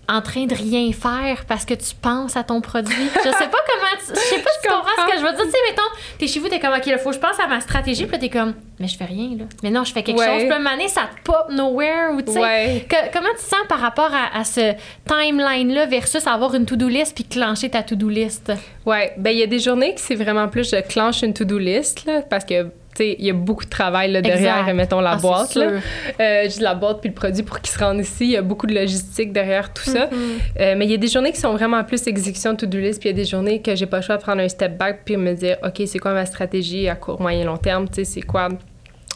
en train de rien faire parce que tu penses à ton produit? Je sais pas comment... tu- Je sais pas si tu comprends ce que je veux dire. Tu sais, mettons, t'es chez vous, t'es comme, OK, il faut que je pense à ma stratégie. Puis là, t'es comme, mais je fais rien, là. Mais non, je fais quelque Ouais. chose. Puis là, donné, ça te pop nowhere ou tu sais... Ouais. Comment tu te sens par rapport à, à ce timeline-là versus avoir une to-do list puis clencher ta to-do list? Ouais, ben il y a des journées que c'est vraiment plus je clenche une to-do list là, parce que il y a beaucoup de travail là, derrière, Exact. mettons la Ah, boîte là. Euh, la boîte puis le produit pour qu'il se rende ici, il y a beaucoup de logistique derrière tout ça. Euh, mais il y a des journées qui sont vraiment plus exécution de to-do list, puis il y a des journées que j'ai pas le choix de prendre un step back puis me dire OK, c'est quoi ma stratégie à court, moyen, long terme, tu sais, c'est quoi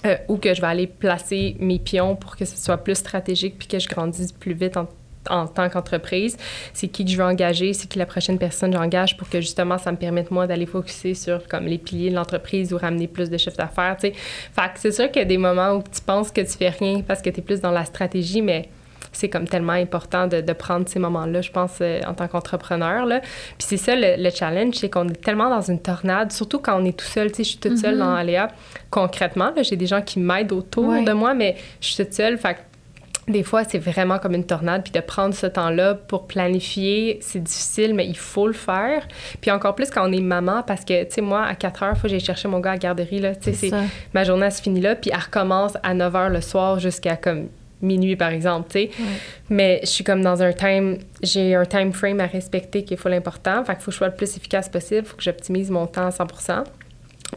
euh, où que je vais aller placer mes pions pour que ce soit plus stratégique puis que je grandisse plus vite en, en tant qu'entreprise. C'est qui que je veux engager, c'est qui la prochaine personne j'engage pour que justement ça me permette moi d'aller focuser sur comme les piliers de l'entreprise ou ramener plus de chiffre d'affaires, tu sais. Fait que c'est sûr qu'il y a des moments où tu penses que tu fais rien parce que tu es plus dans la stratégie, mais c'est comme tellement important de, de prendre ces moments-là, je pense, euh, en tant qu'entrepreneur. là. Puis c'est ça, le, le challenge, c'est qu'on est tellement dans une tornade, surtout quand on est tout seul. Tu sais, je suis toute seule dans Aléa. Concrètement, j'ai des gens qui m'aident autour Ouais. de moi, mais je suis toute seule. Fait des fois, c'est vraiment comme une tornade. Puis de prendre ce temps-là pour planifier, c'est difficile, mais il faut le faire. Puis encore plus quand on est maman, parce que, tu sais, moi, à 4 heures, il faut que j'aille chercher mon gars à la garderie. Là, tu sais, ma journée, elle se finit là, puis elle recommence à 9 h le soir jusqu'à comme minuit, par exemple, tu sais. Mais je suis comme dans un time, j'ai un time frame à respecter qui est full important. Fait qu'il faut que je sois le plus efficace possible, faut que j'optimise mon temps à 100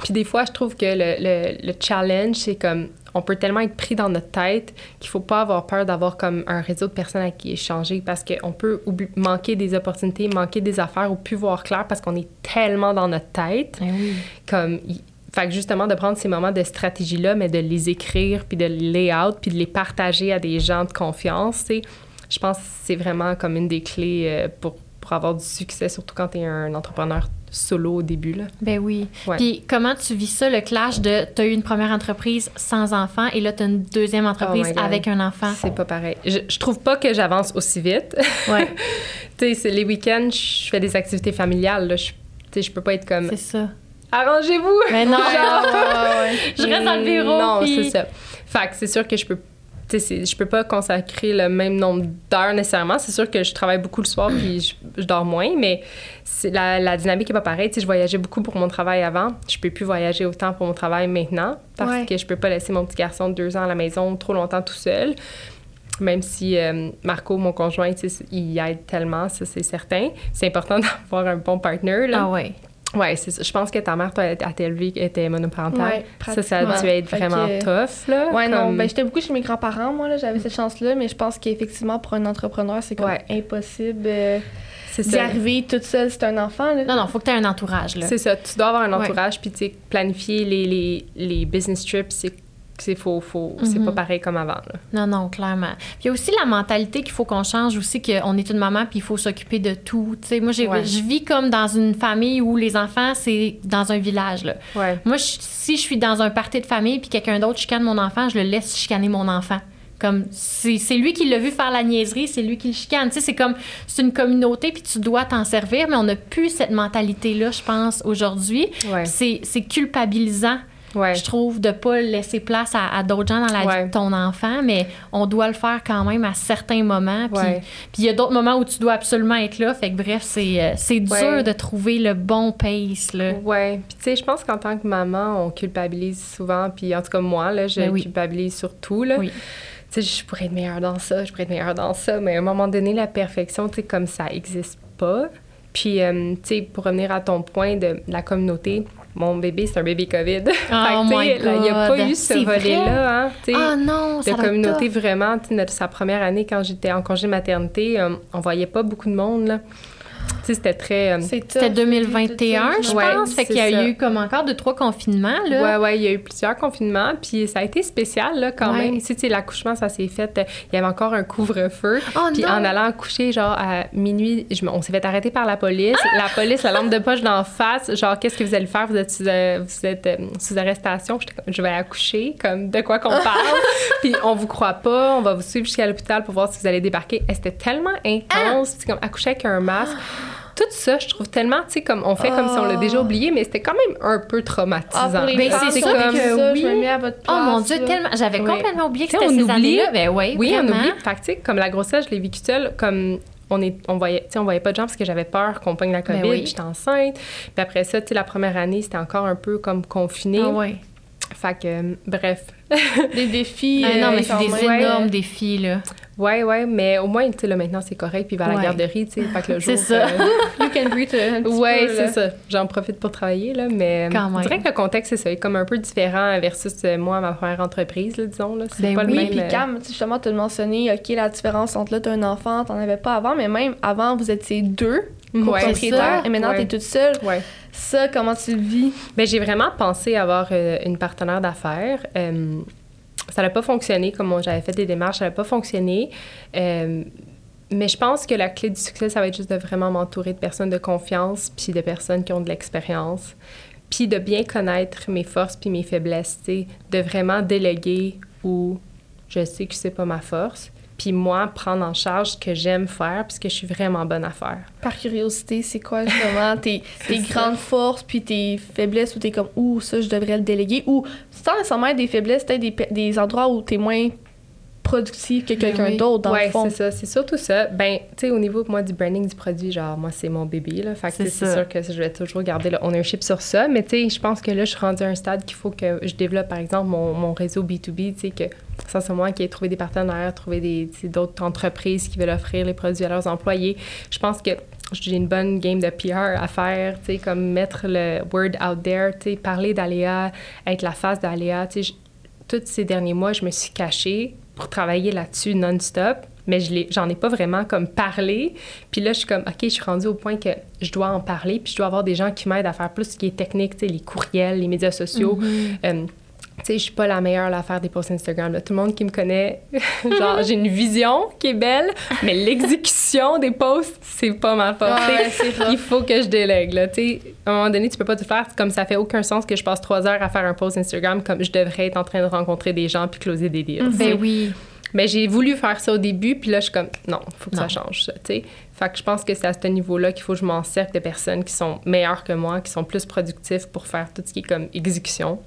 Puis des fois, je trouve que le, le, le challenge, c'est comme, on peut tellement être pris dans notre tête qu'il faut pas avoir peur d'avoir comme un réseau de personnes à qui échanger parce qu'on peut manquer des opportunités, manquer des affaires ou plus voir clair parce qu'on est tellement dans notre tête oui. comme fait que justement de prendre ces moments de stratégie là mais de les écrire puis de les layout puis de les partager à des gens de confiance je pense que c'est vraiment comme une des clés euh, pour, pour avoir du succès surtout quand tu es un entrepreneur solo au début là Ben oui. Ouais. Puis comment tu vis ça, le clash de t'as eu une première entreprise sans enfant et là t'as une deuxième entreprise Oh avec un enfant? c'est pas pareil je, je trouve pas que j'avance aussi vite Ouais, tu sais c'est les week-ends je fais des activités familiales là je tu sais je peux pas être comme c'est ça. arrangez-vous Mais non, Ah, je reste dans le bureau. Non, puis- c'est ça. Fait que c'est sûr que je peux. Je peux pas consacrer le même nombre d'heures nécessairement. C'est sûr que je travaille beaucoup le soir puis je, je dors moins, mais la, la dynamique est pas pareille. Tu sais, je voyageais beaucoup pour mon travail avant. Je peux plus voyager autant pour mon travail maintenant parce Ouais. que je peux pas laisser mon petit garçon de deux ans à la maison trop longtemps tout seul. Même si euh, Marco, mon conjoint, il aide tellement, ça c'est certain. C'est important d'avoir un bon partner. Là. Ah ouais. C'est ça. Je pense que ta mère, toi, élevé, elle était monoparentale. Ouais, ça, ça a dû être vraiment que- tough, là. Ouais, non, ben j'étais beaucoup chez mes grands-parents, moi, là, j'avais cette chance-là, mais je pense qu'effectivement, pour un entrepreneur, c'est comme Ouais. impossible euh, c'est d'y arriver toute seule, c'est un enfant, là. Non, non, faut que t'aies un entourage, là. C'est ça. Tu dois avoir un entourage, puis tu sais, planifier les, les, les business trips, c'est c'est faux, faux. C'est Mhm. pas pareil comme avant, là. Non, non, clairement. Puis il y a aussi la mentalité qu'il faut qu'on change aussi, qu'on est une maman puis il faut s'occuper de tout. Tu sais, moi, Ouais. je vis comme dans une famille où les enfants, c'est dans un village, là. Ouais. Moi, je- si je suis dans un party de famille puis quelqu'un d'autre chicane mon enfant, je le laisse chicaner mon enfant. Comme c'est lui qui l'a vu faire la niaiserie, c'est lui qui le chicane. Tu sais, c'est comme c'est une communauté puis tu dois t'en servir, mais on n'a plus cette mentalité là, je pense aujourd'hui. Ouais. C'est culpabilisant Ouais. je trouve, de pas laisser place à, à d'autres gens dans la vie de ton enfant, mais on doit le faire quand même à certains moments. Puis il y a d'autres moments où tu dois absolument être là. Fait que bref, c'est euh, c'est dur de trouver le bon pace, là. Ouais. Puis, tu sais, je pense qu'en tant que maman, on culpabilise souvent. Puis, en tout cas, moi, là, je Ben oui. culpabilise sur tout, là. Oui. Tu sais, je pourrais être meilleure dans ça, je pourrais être meilleure dans ça. Mais à un moment donné, la perfection, tu sais, comme ça existe pas. Puis, euh, tu sais, pour revenir à ton point de la communauté, mon bébé, c'est un bébé COVID. Oh Il n'y a pas eu ce volet-là, hein. Ah non, ça communauté vraiment. Notre- sa première année, quand j'étais en congé maternité, euh, on voyait pas beaucoup de monde, là. Tu sais, c'était très... euh, C'était tough, 2021, je Ouais, pense. Fait qu'il y a ça. eu comme encore deux, trois confinements, là. Ouais, ouais, il y a eu plusieurs confinements, puis ça a été spécial, là, quand Ouais. même. Tu sais, tu sais, l'accouchement, ça s'est fait, euh, il y avait encore un couvre-feu. Oh Puis non! en allant coucher, genre, à minuit, je me- on s'est fait arrêter par la police. La police, la lampe de poche d'en face, genre, qu'est-ce que vous allez faire? Vous êtes sous, euh, vous êtes, euh, sous arrestation. Je vais accoucher, comme, de quoi qu'on parle? puis on vous croit pas, on va vous suivre jusqu'à l'hôpital pour voir si vous allez débarquer. Et C'était tellement intense, c'est comme accoucher avec un masque. Tout ça, je trouve tellement, tu sais, comme on fait comme si on l'a déjà oublié, mais c'était quand même un peu traumatisant. Ah, pour les Ben, femmes, c'est sûr comme que ça, oui. je me mets à votre Oh place. mon Dieu, là. tellement. J'avais Oui. complètement oublié que Tu sais, c'était on ces oublie. années-là. Ben oui, Oui, vraiment. on oublie. Fait que, tu sais, comme la grossesse, je l'ai vécue seule, comme on est, on voyait, tu sais, on voyait pas de gens parce que j'avais peur qu'on pogne la COVID, Ben oui. puis j'étais enceinte. Puis après ça, tu sais, la première année, c'était encore un peu comme confiné. Ah ouais. Fait que, euh, bref. Des défis. Ah non, euh, mais c'est des énormes défis, là. Ouais, ouais, mais au moins, tu sais, là, maintenant, c'est correct, puis il va à la Ouais. garderie, tu sais. Fait que le jour. C'est ça. euh, You can breathe un petit ouais, c'est ça. J'en profite pour travailler, là, mais Quand je même. dirais que le contexte, c'est ça, est comme un peu différent versus euh, moi, ma première entreprise, là, disons. Là. C'est Ben pas oui, le Oui, même. puis euh, Cam, tu justement, tu as mentionné, OK, la différence entre là, tu as un enfant, t'en avais pas avant, mais même avant, vous étiez deux ouais, propriétaires, et maintenant, Ouais. t'es toute seule. Ouais. Ça, comment tu le vis? Ben, j'ai vraiment pensé avoir euh, une partenaire d'affaires. Euh, ça n'a pas fonctionné comme j'avais fait des démarches, ça n'a pas fonctionné. Euh, mais je pense que la clé du succès, ça va être juste de vraiment m'entourer de personnes de confiance, puis de personnes qui ont de l'expérience, puis de bien connaître mes forces puis mes faiblesses, de vraiment déléguer où je sais que c'est pas ma force, puis moi prendre en charge ce que j'aime faire, puis ce que je suis vraiment bonne à faire. Par curiosité, c'est quoi justement tes, grandes forces puis tes faiblesses où t'es comme, ouh, ça, je devrais le déléguer, ou sans nécessairement être des faiblesses, peut-être des, des endroits où t'es moins productif que quelqu'un oui. d'autre, dans ouais, le fond. c'est ça. C'est surtout ça. Ben, tu sais, au niveau, moi, du branding du produit, genre, moi, c'est mon bébé, là. Fait que, C'est sûr que je vais toujours garder le ownership sur ça. Mais, tu sais, je pense que là, je suis rendue à un stade qu'il faut que je développe, par exemple, mon, mon réseau B2B, tu sais, que ça, c'est moi qui ai trouvé des partenaires, trouvé d'autres entreprises qui veulent offrir les produits à leurs employés. Je pense que j'ai une bonne game de PR à faire, tu sais, comme mettre le word out there, tu sais, parler d'Aléa, être la face d'Aléa, tu sais, tous ces derniers mois, je me suis cachée pour travailler là-dessus non-stop, mais je j'en ai pas vraiment comme parlé. Puis là, je suis comme, OK, je suis rendue au point que je dois en parler, puis je dois avoir des gens qui m'aident à faire plus ce qui est technique, tu sais, les courriels, les médias sociaux. Euh, tu sais, je suis pas la meilleure à faire des posts Instagram. là. Tout le monde qui me connaît, genre, j'ai une vision qui est belle, mais l'exécution des posts, c'est pas ma force. Ouais, rough. Il faut que je délègue, là. Tu sais, à un moment donné, tu peux pas tout faire. Comme ça fait aucun sens que je passe trois heures à faire un post Instagram comme je devrais être en train de rencontrer des gens puis closer des deals. Ben oui. Mais j'ai voulu faire ça au début, puis là, je suis comme, non, faut que Non. ça change, ça, tu sais. Fait que je pense que c'est à ce niveau-là qu'il faut que je m'en serve de personnes qui sont meilleures que moi, qui sont plus productifs pour faire tout ce qui est comme exécution.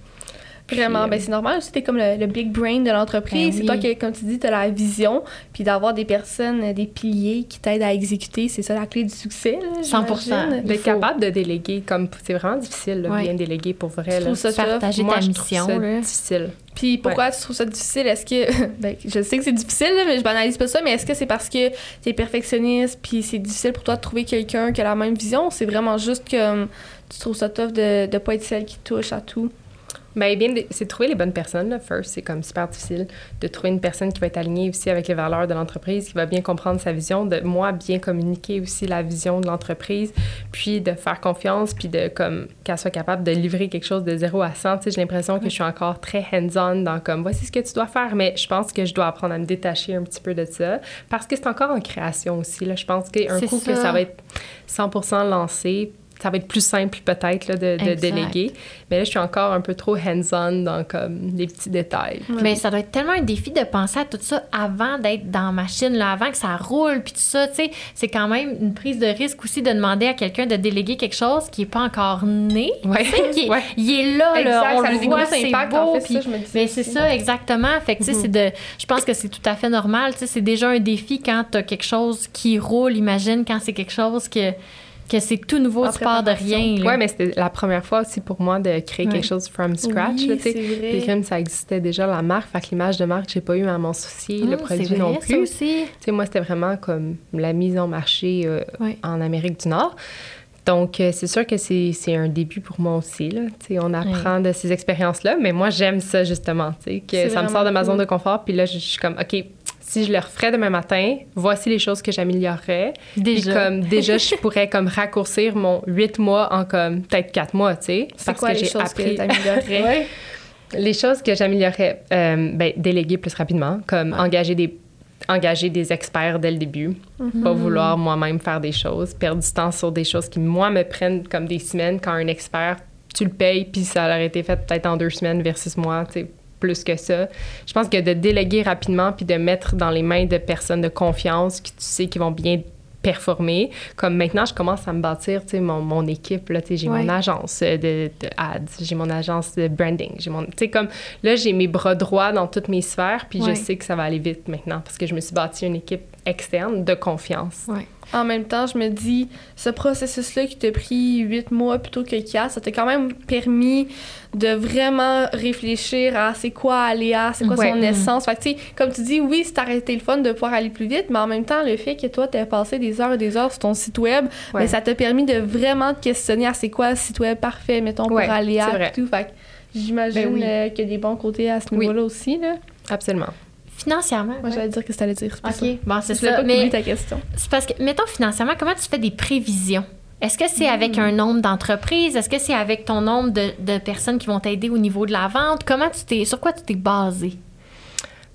Vraiment, Puis, ben euh, c'est normal aussi, t'es comme le, le big brain de l'entreprise. Ben c'est oui. toi qui, comme tu dis, t'as la vision, puis d'avoir des personnes, euh, des piliers qui t'aident à exécuter, c'est ça la clé du succès. Là, 100%. j'imagine. D'être capable de déléguer, comme c'est vraiment difficile, là, Ouais. bien déléguer pour vrai. Là. ça. Partager Moi, ta je mission, ça là. difficile. Puis pourquoi tu trouves ça difficile? Est-ce que. Ben, je sais que c'est difficile, là, mais je banalise pas ça, mais est-ce que c'est parce que t'es perfectionniste, puis c'est difficile pour toi de trouver quelqu'un qui a la même vision? ou C'est vraiment juste que hum, tu trouves ça tough de, de pas être celle qui touche à tout? Ben, bien, de- c'est de trouver les bonnes personnes, là, first. C'est comme super difficile de trouver une personne qui va être alignée aussi avec les valeurs de l'entreprise, qui va bien comprendre sa vision, de moi bien communiquer aussi la vision de l'entreprise, puis de faire confiance, puis de comme qu'elle soit capable de livrer quelque chose de 0 à 100. Tu sais, j'ai l'impression que je suis encore très hands-on dans comme voici ce que tu dois faire, mais je pense que je dois apprendre à me détacher un petit peu de ça parce que c'est encore en création aussi. Là. Je pense qu'un coup que ça. ça va être 100% lancé, ça va être plus simple peut-être de, déléguer. Mais là, je suis encore un peu trop hands-on dans comme les petits détails. Mais ça doit être tellement un défi de penser à tout ça avant d'être dans la machine, là, avant que ça roule, puis tout ça. Tu sais, c'est quand même une prise de risque aussi de demander à quelqu'un de déléguer quelque chose qui n'est pas encore né. Ouais. Qui est- Ouais. Il est là, Exact, là, on ça le voit, c'est beau. en fait, puis- ça, je me dis mais c'est ça, exactement. Fait que, c'est de... Je pense que c'est tout à fait normal. Tu sais, c'est déjà un défi quand tu as quelque chose qui roule. Imagine quand c'est quelque chose que, que c'est tout nouveau, En tu pars de rien. Ouais, mais c'était la première fois aussi pour moi de créer Ouais. quelque chose from scratch. Oui, c'est vrai. Pilgrim, ça existait déjà, la marque. Fait que l'image de marque, j'ai pas eu à m'en soucier. Le c'est produit vrai, non plus. Aussi. sais, moi, c'était vraiment comme la mise en marché euh, Ouais. en Amérique du Nord. Donc, euh, c'est sûr que c'est c'est un début pour moi aussi. Là. Tu sais, on apprend de ces expériences-là, mais moi, j'aime ça justement. tu sais, C'est Que ça me sort de ma zone cool. de confort. Puis là, je je suis comme, OK, si je le referais demain matin, voici les choses que j'améliorerais. Puis Déjà. comme déjà, je pourrais comme raccourcir mon huit mois en comme peut-être quatre mois, tu sais. C'est Parce quoi que les j'ai choses appris. que t'améliorerais? Ouais. Les choses que j'améliorerais, euh, ben, déléguer plus rapidement, comme engager des engager des experts dès le début, Mhm. pas vouloir moi-même faire des choses, perdre du temps sur des choses qui, moi, me prennent comme des semaines quand un expert, tu le payes, puis ça aurait été fait peut-être en deux semaines versus moi, tu sais, plus que ça. Je pense que de déléguer rapidement puis de mettre dans les mains de personnes de confiance qui tu sais qui vont bien performer. Comme maintenant, je commence à me bâtir, tu sais, mon, mon équipe, là, tu sais, j'ai Ouais. mon agence de, de ads, j'ai mon agence de branding, j'ai mon, tu sais, comme, là, j'ai mes bras droits dans toutes mes sphères, puis Ouais. je sais que ça va aller vite maintenant parce que je me suis bâti une équipe externe de confiance. Ouais. En même temps, je me dis, ce processus-là qui t'a pris huit mois plutôt que quatre, ça t'a quand même permis de vraiment réfléchir à c'est quoi Aléa, c'est quoi Ouais. son essence. Fait que, tu sais, comme tu dis, oui, c'est arrêté le fun de pouvoir aller plus vite, mais en même temps, le fait que toi, t'aies passé des heures et des heures sur ton site web, Ouais. ben, ça t'a permis de vraiment te questionner à c'est quoi le site web parfait, mettons, pour Aléa et tout. Fait j'imagine Ben oui. euh, qu'il y a des bons côtés à ce Oui. niveau-là aussi, là. Absolument. Financièrement. Moi, ouais. j'allais dire que c'était à dire. ça. OK, bon, c'est ça. pas Mais ta question. c'est parce que, mettons, financièrement, comment tu fais des prévisions? Est-ce que c'est avec un nombre d'entreprises? Est-ce que c'est avec ton nombre de, de personnes qui vont t'aider au niveau de la vente? Comment tu t'es, sur quoi tu t'es basé?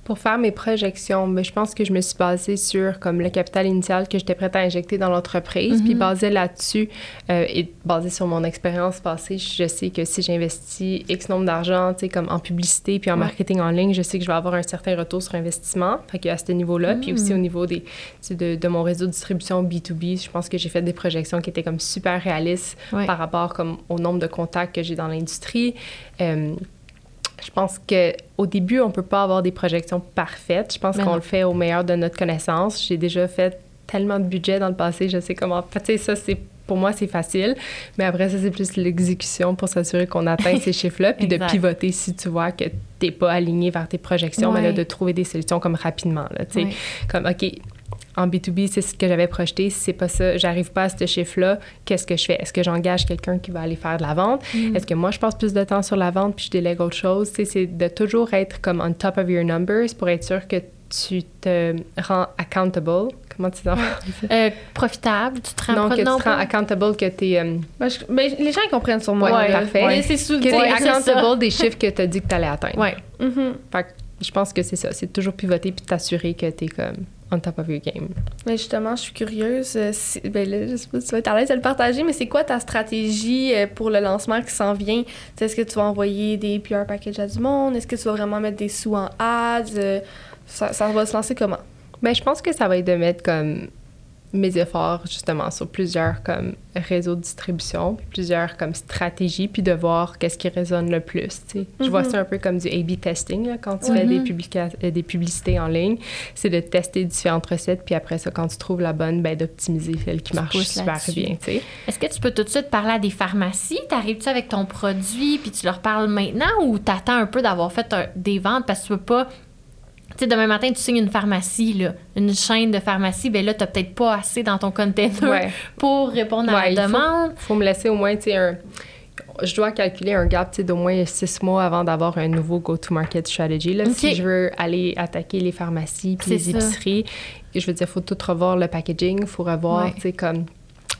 Pour faire mes projections, ben, je pense que je me suis basée sur comme le capital initial que j'étais prête à injecter dans l'entreprise, puis basée là-dessus euh, et basée sur mon expérience passée, je sais que si j'investis X nombre d'argent, tu sais, comme en publicité puis en Ouais. marketing en ligne, je sais que je vais avoir un certain retour sur investissement. Fait que à ce niveau-là, puis aussi au niveau des, de, de mon réseau de distribution B2B, je pense que j'ai fait des projections qui étaient comme super réalistes Ouais. par rapport comme au nombre de contacts que j'ai dans l'industrie. Euh, je pense que au début, on peut pas avoir des projections parfaites. Je pense qu'on le fait au meilleur de notre connaissance. J'ai déjà fait tellement de budget dans le passé, je sais comment. Tu sais, ça, c'est pour moi, c'est facile. Mais après, ça, c'est plus l'exécution pour s'assurer qu'on atteint ces chiffres-là, puis de pivoter si tu vois que t'es pas aligné vers tes projections, mais là, de trouver des solutions comme rapidement. Là, tu sais. Ouais. Comme, OK, en B2B, c'est ce que j'avais projeté. Si c'est pas ça, j'arrive pas à ce chiffre-là, qu'est-ce que je fais? Est-ce que j'engage quelqu'un qui va aller faire de la vente? Mm. Est-ce que moi, je passe plus de temps sur la vente puis je délègue autre chose? Tu sais, c'est de toujours être comme on top of your numbers pour être sûr que tu te rends accountable. Comment tu dis ça? Euh, profitable, tu te rends Non, que tu te rends accountable, que tu es, Ben, je- ben, les gens ils comprennent sur moi. Ouais, parfait. Mais c'est sous- que ouais, accountable des chiffres que tu as dit que tu allais atteindre. Ouais. Mhm. Fait que je pense que c'est ça. C'est toujours pivoter puis t'assurer que tu es comme on top of your game. Mais justement, je suis curieuse. euh, si- ben là, je sais pas si tu vas être à l'aise de le partager, mais c'est quoi ta stratégie euh, pour le lancement qui s'en vient? Est-ce que tu vas envoyer des PR packages à du monde? Est-ce que tu vas vraiment mettre des sous en ads? Euh, Ça, ça va se lancer comment? Ben, je pense que ça va être de mettre comme mes efforts justement sur plusieurs comme réseaux de distribution, puis plusieurs comme stratégies, puis de voir qu'est-ce qui résonne le plus. tu sais. Je vois ça un peu comme du A/B testing là, quand tu fais des, publica- euh, des publicités en ligne, c'est de tester différentes recettes, puis après ça, quand tu trouves la bonne, ben d'optimiser celle qui Tu marche super bien. Est-ce que tu peux tout de suite parler à des pharmacies? T'arrives-tu avec ton produit puis tu leur parles maintenant ou t'attends un peu d'avoir fait un- des ventes? Parce que tu peux pas. Tu sais, demain matin, tu signes une pharmacie, là, une chaîne de pharmacie, ben là, t'as peut-être pas assez dans ton container Ouais. pour répondre à Ouais, il la demande. faut me laisser au moins, tu sais, un... Je dois calculer un gap, tu d'au moins six mois avant d'avoir un nouveau go-to-market strategy. Là. Si je veux aller attaquer les pharmacies puis les ça. épiceries, je veux dire, faut tout revoir le packaging, il faut revoir, Ouais. tu sais, comme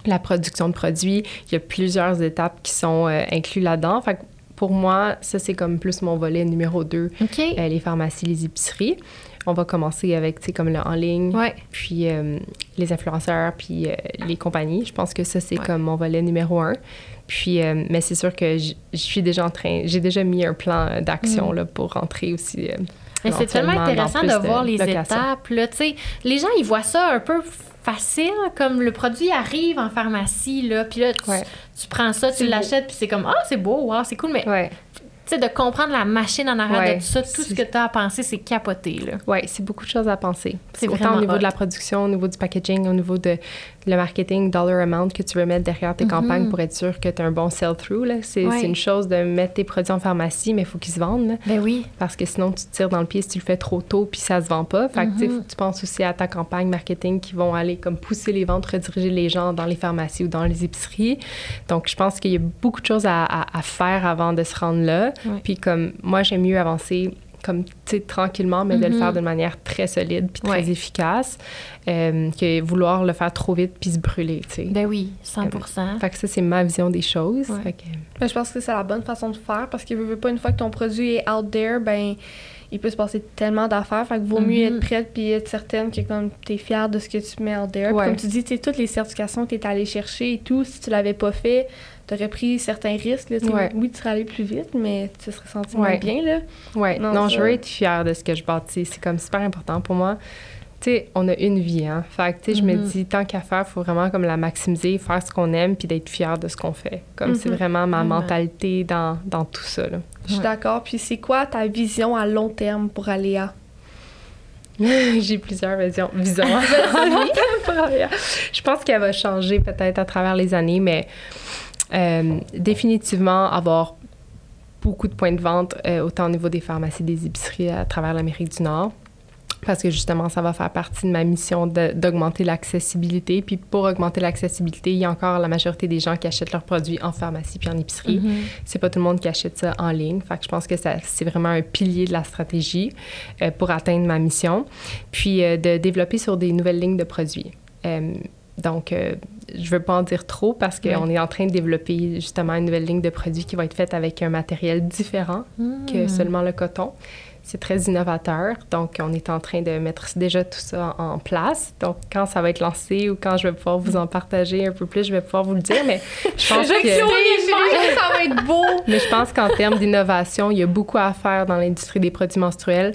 la production de produits. Il y a plusieurs étapes qui sont euh, incluses là-dedans. Fait que pour moi, ça, c'est comme plus mon volet numéro deux OK. euh, les pharmacies, les épiceries. on va commencer avec, tu sais, comme le en ligne, Ouais. puis euh, les influenceurs, puis euh, les compagnies. Je pense que ça, c'est Ouais. comme mon volet numéro un. Puis, euh, mais c'est sûr que je suis déjà en train, j'ai déjà mis un plan d'action là, pour rentrer aussi. Mais c'est tellement intéressant de voir les locations. étapes. Là, tu sais, les gens, ils voient ça un peu facile, comme le produit arrive en pharmacie, là, puis là, tu, Ouais. tu prends ça, tu l'achètes, puis c'est comme, ah, c'est beau, wow, c'est cool, mais Ouais. tu sais, de comprendre la machine en arrière Ouais. de tout ça, tout ce que tu as à penser, c'est capoté, là. Oui, c'est beaucoup de choses à penser. C'est Autant au niveau hot. de la production, au niveau du packaging, au niveau de le marketing, dollar amount que tu veux mettre derrière tes campagnes pour être sûr que tu as un bon sell-through. C'est Mhm. Une chose de mettre tes produits en pharmacie, mais il faut qu'ils se vendent. là. Ben oui. Parce que sinon, tu te tires dans le pied si tu le fais trop tôt puis ça se vend pas. Fait que, tu sais, Mhm. faut que tu penses aussi à ta campagne marketing qui vont aller comme pousser les ventes, rediriger les gens dans les pharmacies ou dans les épiceries. Donc, je pense qu'il y a beaucoup de choses à, à- à faire avant de se rendre là. Puis comme moi, j'aime mieux avancer comme, tu sais, tranquillement, mais de le faire de manière très solide puis très Ouais. efficace euh, que vouloir le faire trop vite puis se brûler, tu sais. Ben oui, 100% Fait que ça, c'est ma vision des choses. Ouais. Fait que- Ben, je pense que c'est la bonne façon de faire parce que veux, veux pas une fois que ton produit est out there, ben il peut se passer tellement d'affaires. Fait que vaut mieux Mhm. être prête puis être certaine que comme t'es fière de ce que tu mets out there. Ouais. Comme tu dis, tu sais, toutes les certifications que t'es allé chercher et tout, si tu l'avais pas fait, t'aurais pris certains risques. Là. Ouais. Oui, tu serais allé plus vite, mais tu te serais senti Ouais. moins bien. Là. Ouais, Non, non, ça- je veux être fière de ce que je bâtis. C'est comme super important pour moi. Tu sais, on a une vie, hein. Fait que, tu sais, je me Mhm. dis, tant qu'à faire, il faut vraiment comme la maximiser, faire ce qu'on aime, puis d'être fière de ce qu'on fait. Comme c'est Mhm. vraiment ma Vraiment. mentalité dans, dans tout ça, là. Je suis Ouais. d'accord. Puis c'est quoi ta vision à long terme pour Aléa? J'ai plusieurs visions. visions. je pense qu'elle va changer peut-être à travers les années, mais euh, définitivement avoir beaucoup de points de vente, euh, autant au niveau des pharmacies, des épiceries à travers l'Amérique du Nord. Parce que justement, ça va faire partie de ma mission d'augmenter l'accessibilité. Puis pour augmenter l'accessibilité, il y a encore la majorité des gens qui achètent leurs produits en pharmacie puis en épicerie. Mhm. C'est pas tout le monde qui achète ça en ligne. Fait que je pense que ça, c'est vraiment un pilier de la stratégie euh, pour atteindre ma mission. Puis de développer sur des nouvelles lignes de produits. Euh, donc, euh, je veux pas en dire trop parce qu'on est en train de développer justement une nouvelle ligne de produits qui va être faite avec un matériel différent que seulement le coton. C'est très innovateur. Donc, on est en train de mettre déjà tout ça en en place. Donc, quand ça va être lancé ou quand je vais pouvoir vous en partager un peu plus, je vais pouvoir vous le dire. Mais je pense que... ça va être beau! Mais je pense qu'en termes d'innovation, il y a beaucoup à faire dans l'industrie des produits menstruels.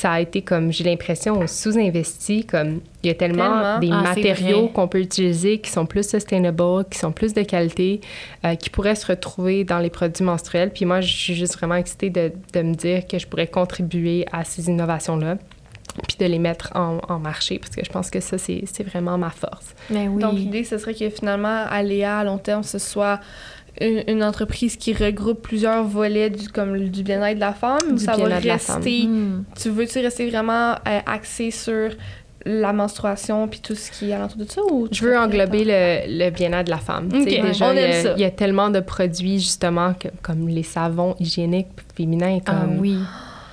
Ça a été comme, j'ai l'impression, on sous-investi. Comme, il y a tellement, Tellement. des Ah, matériaux qu'on peut utiliser qui sont plus sustainable, qui sont plus de qualité, euh, qui pourraient se retrouver dans les produits menstruels. Puis moi, je suis juste vraiment excitée de, de me dire que je pourrais contribuer à ces innovations-là puis de les mettre en, en marché parce que je pense que ça, c'est c'est vraiment ma force. Ben oui. Donc, l'idée, ce serait que finalement, Aléa, à long terme, ce soit une, une entreprise qui regroupe plusieurs volets du, comme du bien-être de la femme. ou Du ça va rester. Hmm. Tu veux-tu rester vraiment euh, axé sur la menstruation puis tout ce qui est alentour de ça ou Je veux englober le, le bien-être de la femme. Déjà, il y, a, y tellement de produits, justement, que- comme les savons hygiéniques féminins. Ah Comme, oui.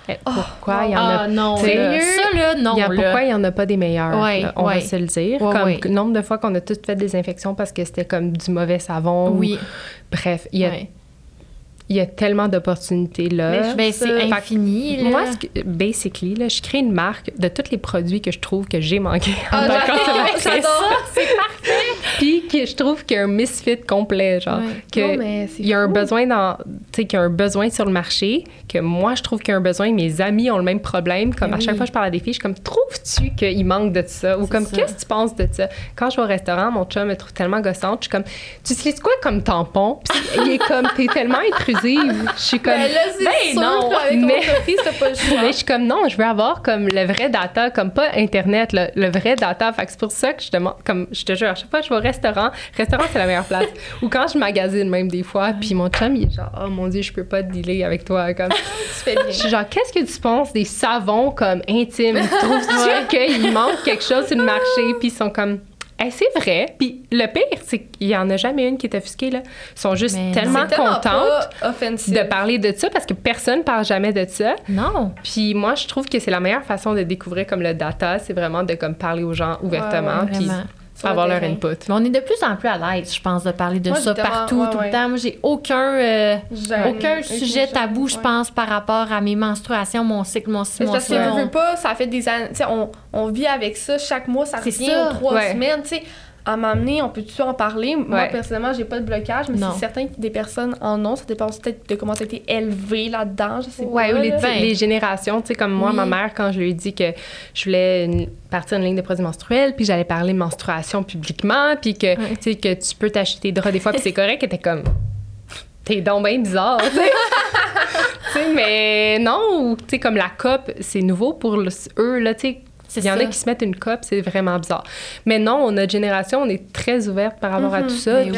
Eh, pourquoi il y en Ah a non, Sérieux? Ça, là, non, y a- pourquoi il n'y en a pas des meilleurs? Ouais, là, on ouais. va se le dire. Ouais, comme nombre de fois qu'on a toutes fait des infections parce que c'était comme du mauvais savon. ou- Oui. bref, il y a, Ouais. il y a tellement d'opportunités là. Ben, c'est infini, là. Moi, ce que- basically, là, je crée une marque de tous les produits que je trouve que j'ai manqué en Ah, consommatrice. j'adore. c'est parfait. Puis que je trouve qu'il y a un misfit complet, genre. Ouais. Non, il y a un fou. besoin dans, tu sais, qu'il y a un besoin sur le marché, que moi, je trouve qu'il y a un besoin, mes amis ont le même problème. Comme Ben à chaque fois que je parle à des filles, je suis comme, trouves-tu qu'il manque de ça? Ou comme, qu'est-ce que tu penses de ça? Quand je vais au restaurant, mon chum me trouve tellement gossante, je suis comme, tu utilises quoi comme tampon? Puis il est comme, t'es tellement intrusive. Je suis comme, Ben là, Ben sûr non, pas mais je suis comme non, je veux avoir comme le vrai data, comme pas Internet, le, le vrai data. Fait que c'est pour ça que je demande, comme je te jure, à chaque fois que je vais au restaurant, restaurant c'est la meilleure place. Ou quand je magasine même des fois, puis mon chum il est genre oh mon dieu, je peux pas dealer avec toi comme. tu fais bien. Je suis genre qu'est-ce que tu penses des savons comme intimes? Trouves-tu qu'il manque quelque chose sur le marché? Puis ils sont comme Hey, c'est vrai. Puis le pire, c'est qu'il y en a jamais une qui est offusquée là. Ils sont juste Mais tellement tellement contentes de parler de ça parce que personne parle jamais de ça. Non. Puis moi, je trouve que c'est la meilleure façon de découvrir comme le data, c'est vraiment de comme parler aux gens ouvertement. Ouais, ouais, puis avoir leur input. Mais on est de plus en plus à l'aise, je pense, de parler de Moi, ça partout, ouais, tout le temps. Moi, j'ai aucun, euh, aucun sujet tabou, je pense, par rapport à mes menstruations, mon cycle, mon cycle, Mais mon parce que cycle. veux, pas, ça fait des années. On, on vit avec ça chaque mois, ça revient ça. aux trois Ouais. semaines. Tu sais, à m'amener, on peut-tu en parler? Moi, Ouais. personnellement, j'ai pas de blocage, mais c'est certain que des personnes en ont. Ça dépend aussi peut-être de comment tu as été élevé là-dedans. Je sais Ouais, pas. ou les, générations, tu sais, comme moi, Oui. ma mère, quand je lui ai dit que je voulais une- partir une ligne de produits menstruels, puis j'allais parler menstruation publiquement, puis que, tu sais, que tu peux t'acheter tes draps des fois, puis c'est correct, elle était comme, t'es donc bien bizarre, tu sais. Mais non, tu sais, comme la COP, c'est nouveau pour le- eux, là, tu sais. Il y en ça. a qui se mettent une COP, c'est vraiment bizarre. Mais non, notre génération, on est très ouverte par rapport à Mhm, tout ça. puis-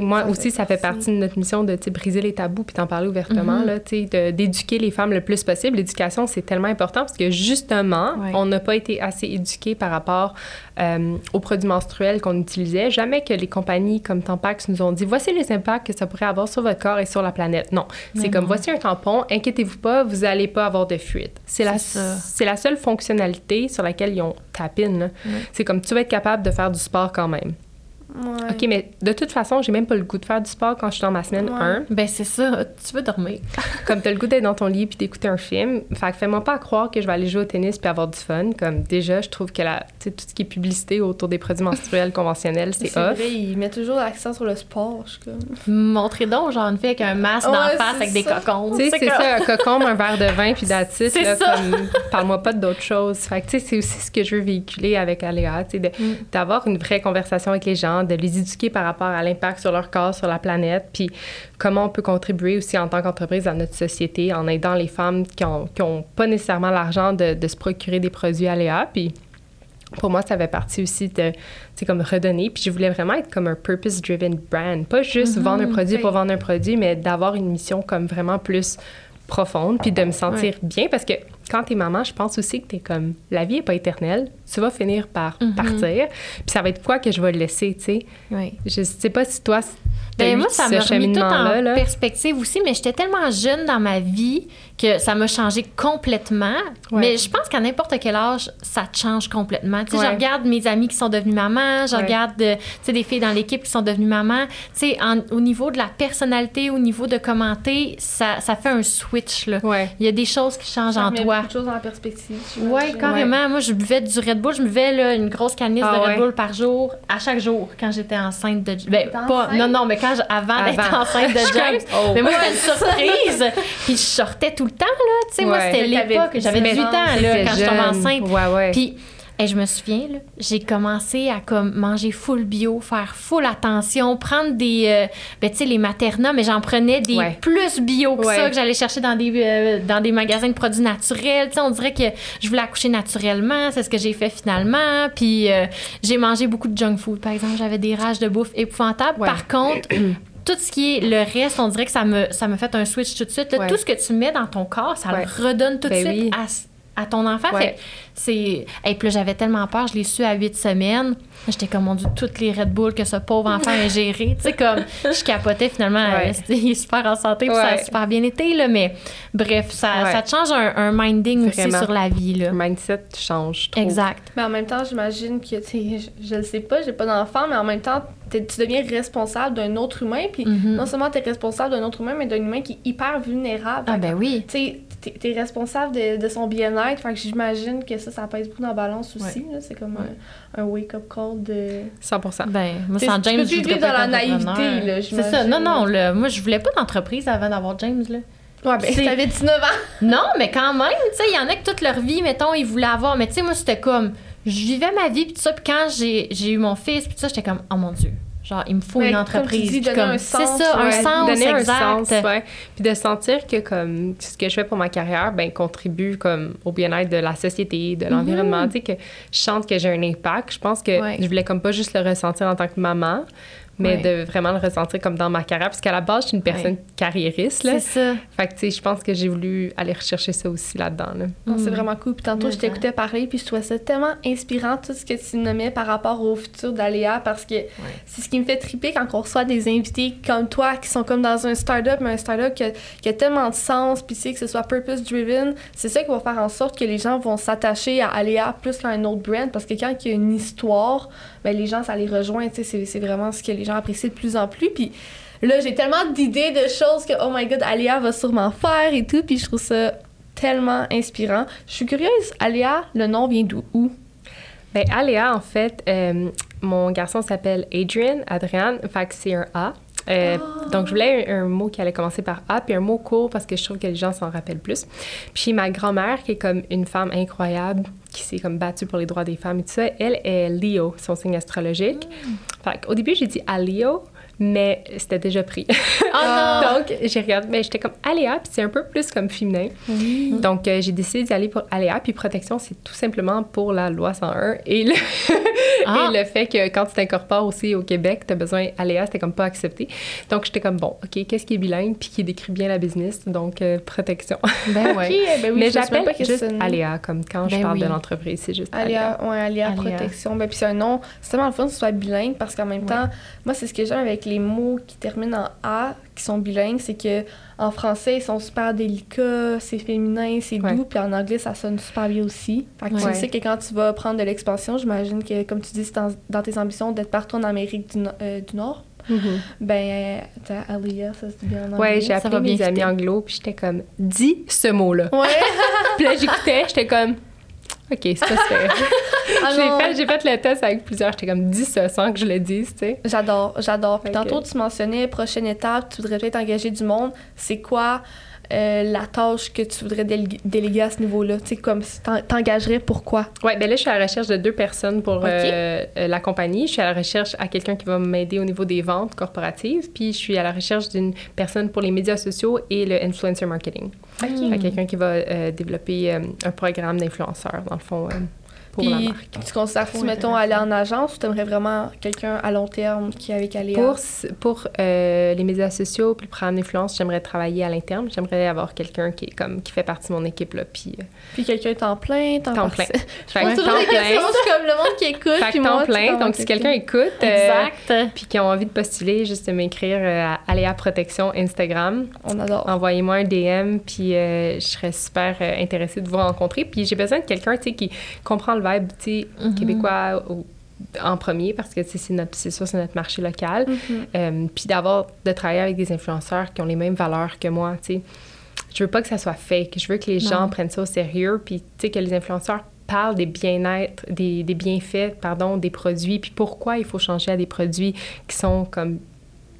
moi Ça aussi, ça fait partie. de notre mission de briser les tabous puis d'en parler ouvertement, Mhm. là, de- d'éduquer les femmes le plus possible. L'éducation, c'est tellement important parce que justement, on n'a pas été assez éduqués par rapport euh, aux produits menstruels qu'on utilisait. Jamais que les compagnies comme Tampax nous ont dit voici les impacts que ça pourrait avoir sur votre corps et sur la planète. Non, c'est comme voici un tampon, inquiétez-vous pas, vous n'allez pas avoir de fuite. C'est la, C'est seule fonctionnalité sur laquelle ils ont tapé. là. C'est comme tu vas être capable de faire du sport quand même. Ouais. OK, mais de toute façon, j'ai même pas le goût de faire du sport quand je suis dans ma semaine Ouais. 1. Ben, c'est ça. Tu veux dormir. Comme t'as le goût d'être dans ton lit puis d'écouter un film. Fait que fais-moi pas croire que je vais aller jouer au tennis puis avoir du fun. Comme déjà, je trouve que la, tu sais, tout ce qui est publicité autour des produits menstruels conventionnels, c'est off. vrai, il met toujours l'accent sur le sport. Je suis comme... Montrez donc, genre, une fille avec un masque d'en Ouais, face c'est avec des cocons. Tu sais, c'est ça, un cocon, un verre de vin, puis it, C'est là, ça. comme, parle-moi pas d'autre chose. Fait que, tu sais, c'est aussi ce que je veux véhiculer avec Aléa, tu sais, Mm. d'avoir une vraie conversation avec les gens, de les éduquer par rapport à l'impact sur leur corps, sur la planète, puis comment on peut contribuer aussi en tant qu'entreprise à notre société en aidant les femmes qui ont, qui ont pas nécessairement l'argent de, de se procurer des produits Aléa, puis pour moi, ça fait partie aussi de, comme redonner. Puis je voulais vraiment être comme un purpose-driven brand. Pas juste vendre un produit pour vendre un produit, mais d'avoir une mission comme vraiment plus profonde, puis de me sentir bien. Parce que quand t'es maman, je pense aussi que t'es comme, la vie est pas éternelle. Tu vas finir par partir. Puis ça va être quoi que je vais laisser, tu sais? Oui. Je sais pas si toi, Ben moi, ça m'a remis tout en là. perspective aussi, mais j'étais tellement jeune dans ma vie que ça m'a changé complètement. Ouais. Mais je pense qu'à n'importe quel âge, ça te change complètement. Tu sais, Ouais. je regarde mes amis qui sont devenus mamans, je Ouais. regarde euh, tu sais, des filles dans l'équipe qui sont devenues mamans. Tu sais, en- au niveau de la personnalité, au niveau de commenter, ça, ça fait un switch, là. Ouais. Il y a des choses qui changent Ça en toi. beaucoup de choses en perspective. Oui, carrément. Moi, je buvais du Red Bull. Je buvais là, une grosse canisse Ah de Red ouais. Bull par jour, à chaque jour, quand j'étais enceinte de... Ben, pas... enceinte? Non, non, mais quand je- avant, d'être enceinte de James. oh. Mais moi, c'était une surprise. Puis je sortais tout le temps, là. Tu sais, moi, c'était l'époque. J'avais 18 ans, là, quand je tombais jeune. enceinte. Ouais, ouais. Puis, hey, je me souviens, là, j'ai commencé à comme manger full bio, faire full attention, prendre des, euh, ben tu sais, les maternats, mais j'en prenais des Ouais. plus bio que Ouais. ça, que j'allais chercher dans des, euh, dans des magasins de produits naturels. Tu sais, on dirait que je voulais accoucher naturellement, c'est ce que j'ai fait finalement. Puis, euh, j'ai mangé beaucoup de junk food, par exemple. J'avais des rages de bouffe épouvantables. Ouais. Par contre, tout ce qui est le reste, on dirait que ça me, ça me fait un switch tout de suite. Là, Ouais. Tout ce que tu mets dans ton corps, ça Ouais. le redonne tout de Ben suite oui. à, à ton enfant. Ouais. C'est. Et puis là, j'avais tellement peur, je l'ai su à huit semaines. J'étais comme, mon Dieu, toutes les Red Bull que ce pauvre enfant a géré. Tu sais, comme, je capotais finalement. Ouais. euh, il est super en santé, puis ça a Ouais. super bien été, là. Mais bref, ça, Ouais. ça te change un, un minding aussi sur la vie, là. Le mindset change trop. Exact. Mais en même temps, j'imagine que, tu sais, je, le sais pas, j'ai pas d'enfant, mais en même temps, tu deviens responsable d'un autre humain. Puis Mhm. non seulement t'es responsable d'un autre humain, mais d'un humain qui est hyper vulnérable. Ah, ben oui. Tu sais, t'es- t'es responsable de, de son bien-être. Fait que j'imagine que ça, ça pèse beaucoup dans la balance aussi. C'est comme un, un wake-up call de. 100 Ben, moi, sans James, je voudrais pas dans la naïveté, là, C'est ça. Non, non, là, moi, je voulais pas d'entreprise avant d'avoir James, là. Ouais, ben, t'avais 19 ans. Non, mais quand même, tu sais, il y en a que toute leur vie, mettons, ils voulaient avoir. Mais tu sais, moi, c'était comme. Je vivais ma vie, puis tout ça. Puis quand j'ai j'ai eu mon fils, puis tout ça, j'étais comme, oh mon Dieu. Genre, il me faut Ouais, une comme tu entreprise. dis, donner un C'est sens, ça, un sens, donner un exact. sens, ouais. Puis de sentir que comme ce que je fais pour ma carrière, ben contribue comme au bien-être de la société, de l'environnement. Tu sais que je sente que j'ai un impact. Je pense que je voulais comme pas juste le ressentir en tant que maman, mais Ouais. de vraiment le ressentir comme dans ma carrière. Parce qu'à la base, je suis une personne carriériste, là. C'est ça. Fait que, tu sais, je pense que j'ai voulu aller rechercher ça aussi là-dedans, là. C'est Mm. vraiment cool. Puis tantôt, je t'écoutais parler, puis je trouvais ça tellement inspirant, tout ce que tu nommais par rapport au futur d'Aléa, parce que c'est ce qui me fait triper quand on reçoit des invités comme toi, qui sont comme dans un start-up, mais un start-up qui a, qui a tellement de sens, puis tu sais, que ce soit purpose-driven. C'est ça qui va faire en sorte que les gens vont s'attacher à Aléa plus qu'à un autre brand, parce que quand il y a une histoire, ben, les gens, ça les rejoint, tu sais, c'est- c'est vraiment ce que les gens apprécient de plus en plus, puis là, j'ai tellement d'idées, de choses que, oh my god, Aléa va sûrement faire et tout, puis je trouve ça tellement inspirant. Je suis curieuse, Aléa, le nom vient d'où? Où? Ben, Aléa, en fait, euh, mon garçon s'appelle Adrian, Adrian, fait c'est un A. Euh, Donc, je voulais un, un mot qui allait commencer par A, puis un mot court parce que je trouve que les gens s'en rappellent plus. Puis ma grand-mère, qui est comme une femme incroyable, qui s'est comme battue pour les droits des femmes et tout ça, elle est Leo, son signe astrologique. Fait qu'au début, j'ai dit Aléo, mais c'était déjà pris. Oh Donc, j'ai regardé, mais j'étais comme Aléa, puis c'est un peu plus comme féminin. Donc, euh, j'ai décidé d'y aller pour Aléa, puis protection, c'est tout simplement pour la loi 101 et le, Ah. et le fait que quand tu t'incorpores aussi au Québec, tu as besoin Aléa, c'était comme pas accepté. Donc, j'étais comme bon, OK, qu'est-ce qui est bilingue, puis qui décrit bien la business? Donc, euh, protection. Ben ouais. Ok, ben oui, mais j'appelle pas que juste c'est un- Aléa, comme quand je Ben parle de l'entreprise, c'est juste Aléa. Alia, ouais, Alia. protection. Ben, puis c'est un nom, c'est tellement le fun que ce soit bilingue parce qu'en même temps, moi, c'est ce que j'aime avec les mots qui terminent en A, qui sont bilingues, c'est que en français, ils sont super délicats, c'est féminin, c'est Ouais. doux, puis en anglais, ça sonne super bien aussi. Fait que tu sais que quand tu vas prendre de l'expansion, j'imagine que, comme tu dis, c'est dans, dans tes ambitions d'être partout en Amérique du, no- euh, du Nord, Mhm. ben, t'as Alia, ça se dit bien en anglais. Ouais, j'ai ça appelé va bien mes amis anglo, puis j'étais comme, dis ce mot-là. Ouais, Puis là, j'écoutais, j'étais comme, OK, c'est pas super. Ah j'ai fait, j'ai fait le test avec plusieurs, j'étais comme, dis ça sans que je le dise, tu sais. J'adore, j'adore. Que- tantôt, tu mentionnais, prochaine étape, tu voudrais peut-être engager du monde. C'est quoi euh, la tâche que tu voudrais délé- déléguer à ce niveau-là? Tu sais, comme t'engagerais, pourquoi? Ouais, ben là, je suis à la recherche de deux personnes pour Ok. euh, euh, la compagnie. Je suis à la recherche à quelqu'un qui va m'aider au niveau des ventes corporatives, puis je suis à la recherche d'une personne pour les médias sociaux et le influencer marketing. Que quelqu'un qui va euh, développer un programme d'influenceurs, dans le fond, euh, pour la Puis marque. tu considères, Trop tu mettons, aller en agence ou t'aimerais vraiment quelqu'un à long terme qui est avec Aléa? Pour, pour euh, les médias sociaux puis le programme d'influence, j'aimerais travailler à l'interne. J'aimerais avoir quelqu'un qui, est comme, qui fait partie de mon équipe. Là, puis, euh, Puis quelqu'un temps plein, temps, temps plein. Je Fait pose toujours temps des questions, je comme le monde qui écoute. Fait puis que moi, temps tu plein. Donc, si quelqu'un écoute, euh, Exact. puis qui ont envie de postuler, juste m'écrire euh, à Aléa Protection Instagram. On adore. Envoyez-moi un DM, puis euh, je serais super euh, intéressée de vous rencontrer. Puis j'ai besoin de quelqu'un, tu sais, qui comprend le vibe, tu sais, Mhm. québécois au- en premier, parce que, c'est notre- c'est sûr, c'est notre marché local. Mhm. Euh, puis d'avoir, de travailler avec des influenceurs qui ont les mêmes valeurs que moi, tu sais. Je veux pas que ça soit fake. Je veux que les Non. gens prennent ça au sérieux, puis, tu sais, que les influenceurs parlent des bien-être, des, des bienfaits, pardon, des produits, puis pourquoi il faut changer à des produits qui sont comme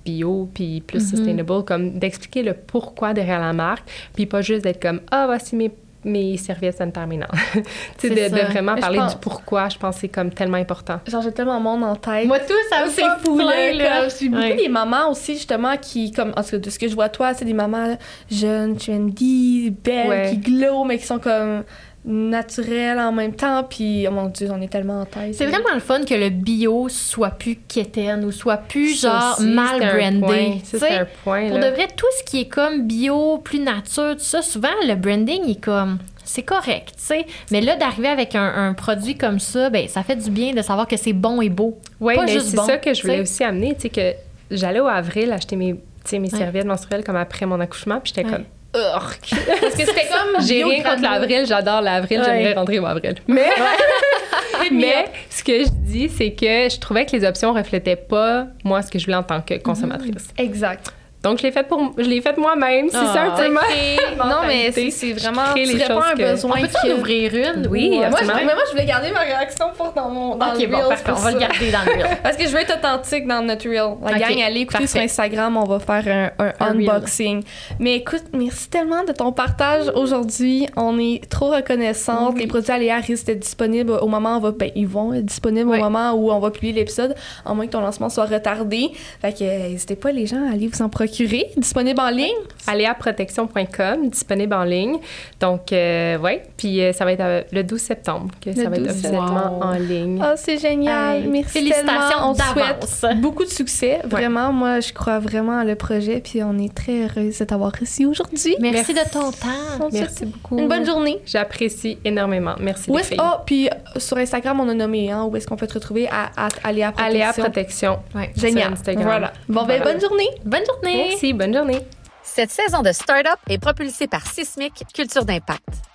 bio, puis plus Mhm. sustainable, comme d'expliquer le pourquoi derrière la marque, puis pas juste d'être comme « Ah, voici mes, mes serviettes sanitaires maintenant. » Tu sais, de, de vraiment je parler pense- du pourquoi, je pense que c'est comme tellement important. Genre, j'ai tellement de monde en tête. Moi, tout, ça me c'est fait fou, là. là. comme, J'ai beaucoup Ouais. des mamans aussi, justement, qui, comme, en tout cas, de ce que je vois toi, c'est des mamans jeunes, trendy, belles, Ouais. qui glow, mais qui sont comme naturelles en même temps. Puis, oh mon Dieu, on est tellement en tête. C'est vraiment le fun que le bio soit plus quétaine ou soit plus Ça genre aussi, mal brandé. c'est un point, Pour là. de vrai, tout ce qui est comme bio, plus nature, tout ça, souvent le branding est comme c'est correct, tu sais. Mais là, d'arriver avec un, un produit comme ça, ben ça fait du bien de savoir que c'est bon et beau. Oui, mais c'est bon, ça que je voulais aussi amener, tu sais, que j'allais au avril acheter mes, mes Ouais. serviettes menstruelles comme après mon accouchement, puis j'étais Ouais. comme... Urgh. Parce que c'était comme. J'ai rien contre l'avril, j'adore l'avril, Ouais. j'aimerais rentrer au avril. Mais, mais ce que je dis, c'est que je trouvais que les options reflétaient pas, moi, ce que je voulais en tant que consommatrice. Exact. Donc, je l'ai fait pour, je l'ai fait moi-même. C'est ça, un peu ma non, mais c'est vraiment. Tu les réponds à un que- besoin. On en ouvrir une? Oui, ou, euh, Moi, mais moi, je voulais garder ma réaction pour dans mon. Dans Ok, le bon, parfait. On va le garder dans le reel. Parce que je veux être authentique dans notre reel. La gang, allez écouter sur. Instagram, on va faire un, un Un reel. unboxing. Mais écoute, merci tellement de ton partage aujourd'hui. On est trop reconnaissante. Oui. Les produits Aléa risquent d'être disponibles au moment où on va, ben, ils vont être disponibles Oui. au moment où on va publier l'épisode, à moins que ton lancement soit retardé. Fait que euh, n'hésitez pas les gens à aller vous en procurer. Procurer, disponible en ligne. aléaprotection.com, disponible en ligne. Donc, euh, ouais. Puis euh, ça va être euh, le 12 septembre que Le ça va être 12 officiellement Wow. en ligne. Oh, c'est génial. Merci félicitations. On souhaite beaucoup de succès. Vraiment, moi, je crois vraiment à le projet. Puis on est très heureuse de t'avoir ici aujourd'hui. Merci, Merci. de ton temps. Merci beaucoup. Une bonne journée. J'apprécie énormément. Merci Où filles. oh, puis euh, sur Instagram, on a nommé, hein, où est-ce qu'on peut te retrouver? À, à Aléa Protection. Aléa Protection. Ouais. Génial. sur Instagram. Voilà. Bon, ben, Voilà. bonne journée. Bonne journée. Merci, bonne journée. Cette saison de Startup est propulsée par Sismic Culture d'Impact.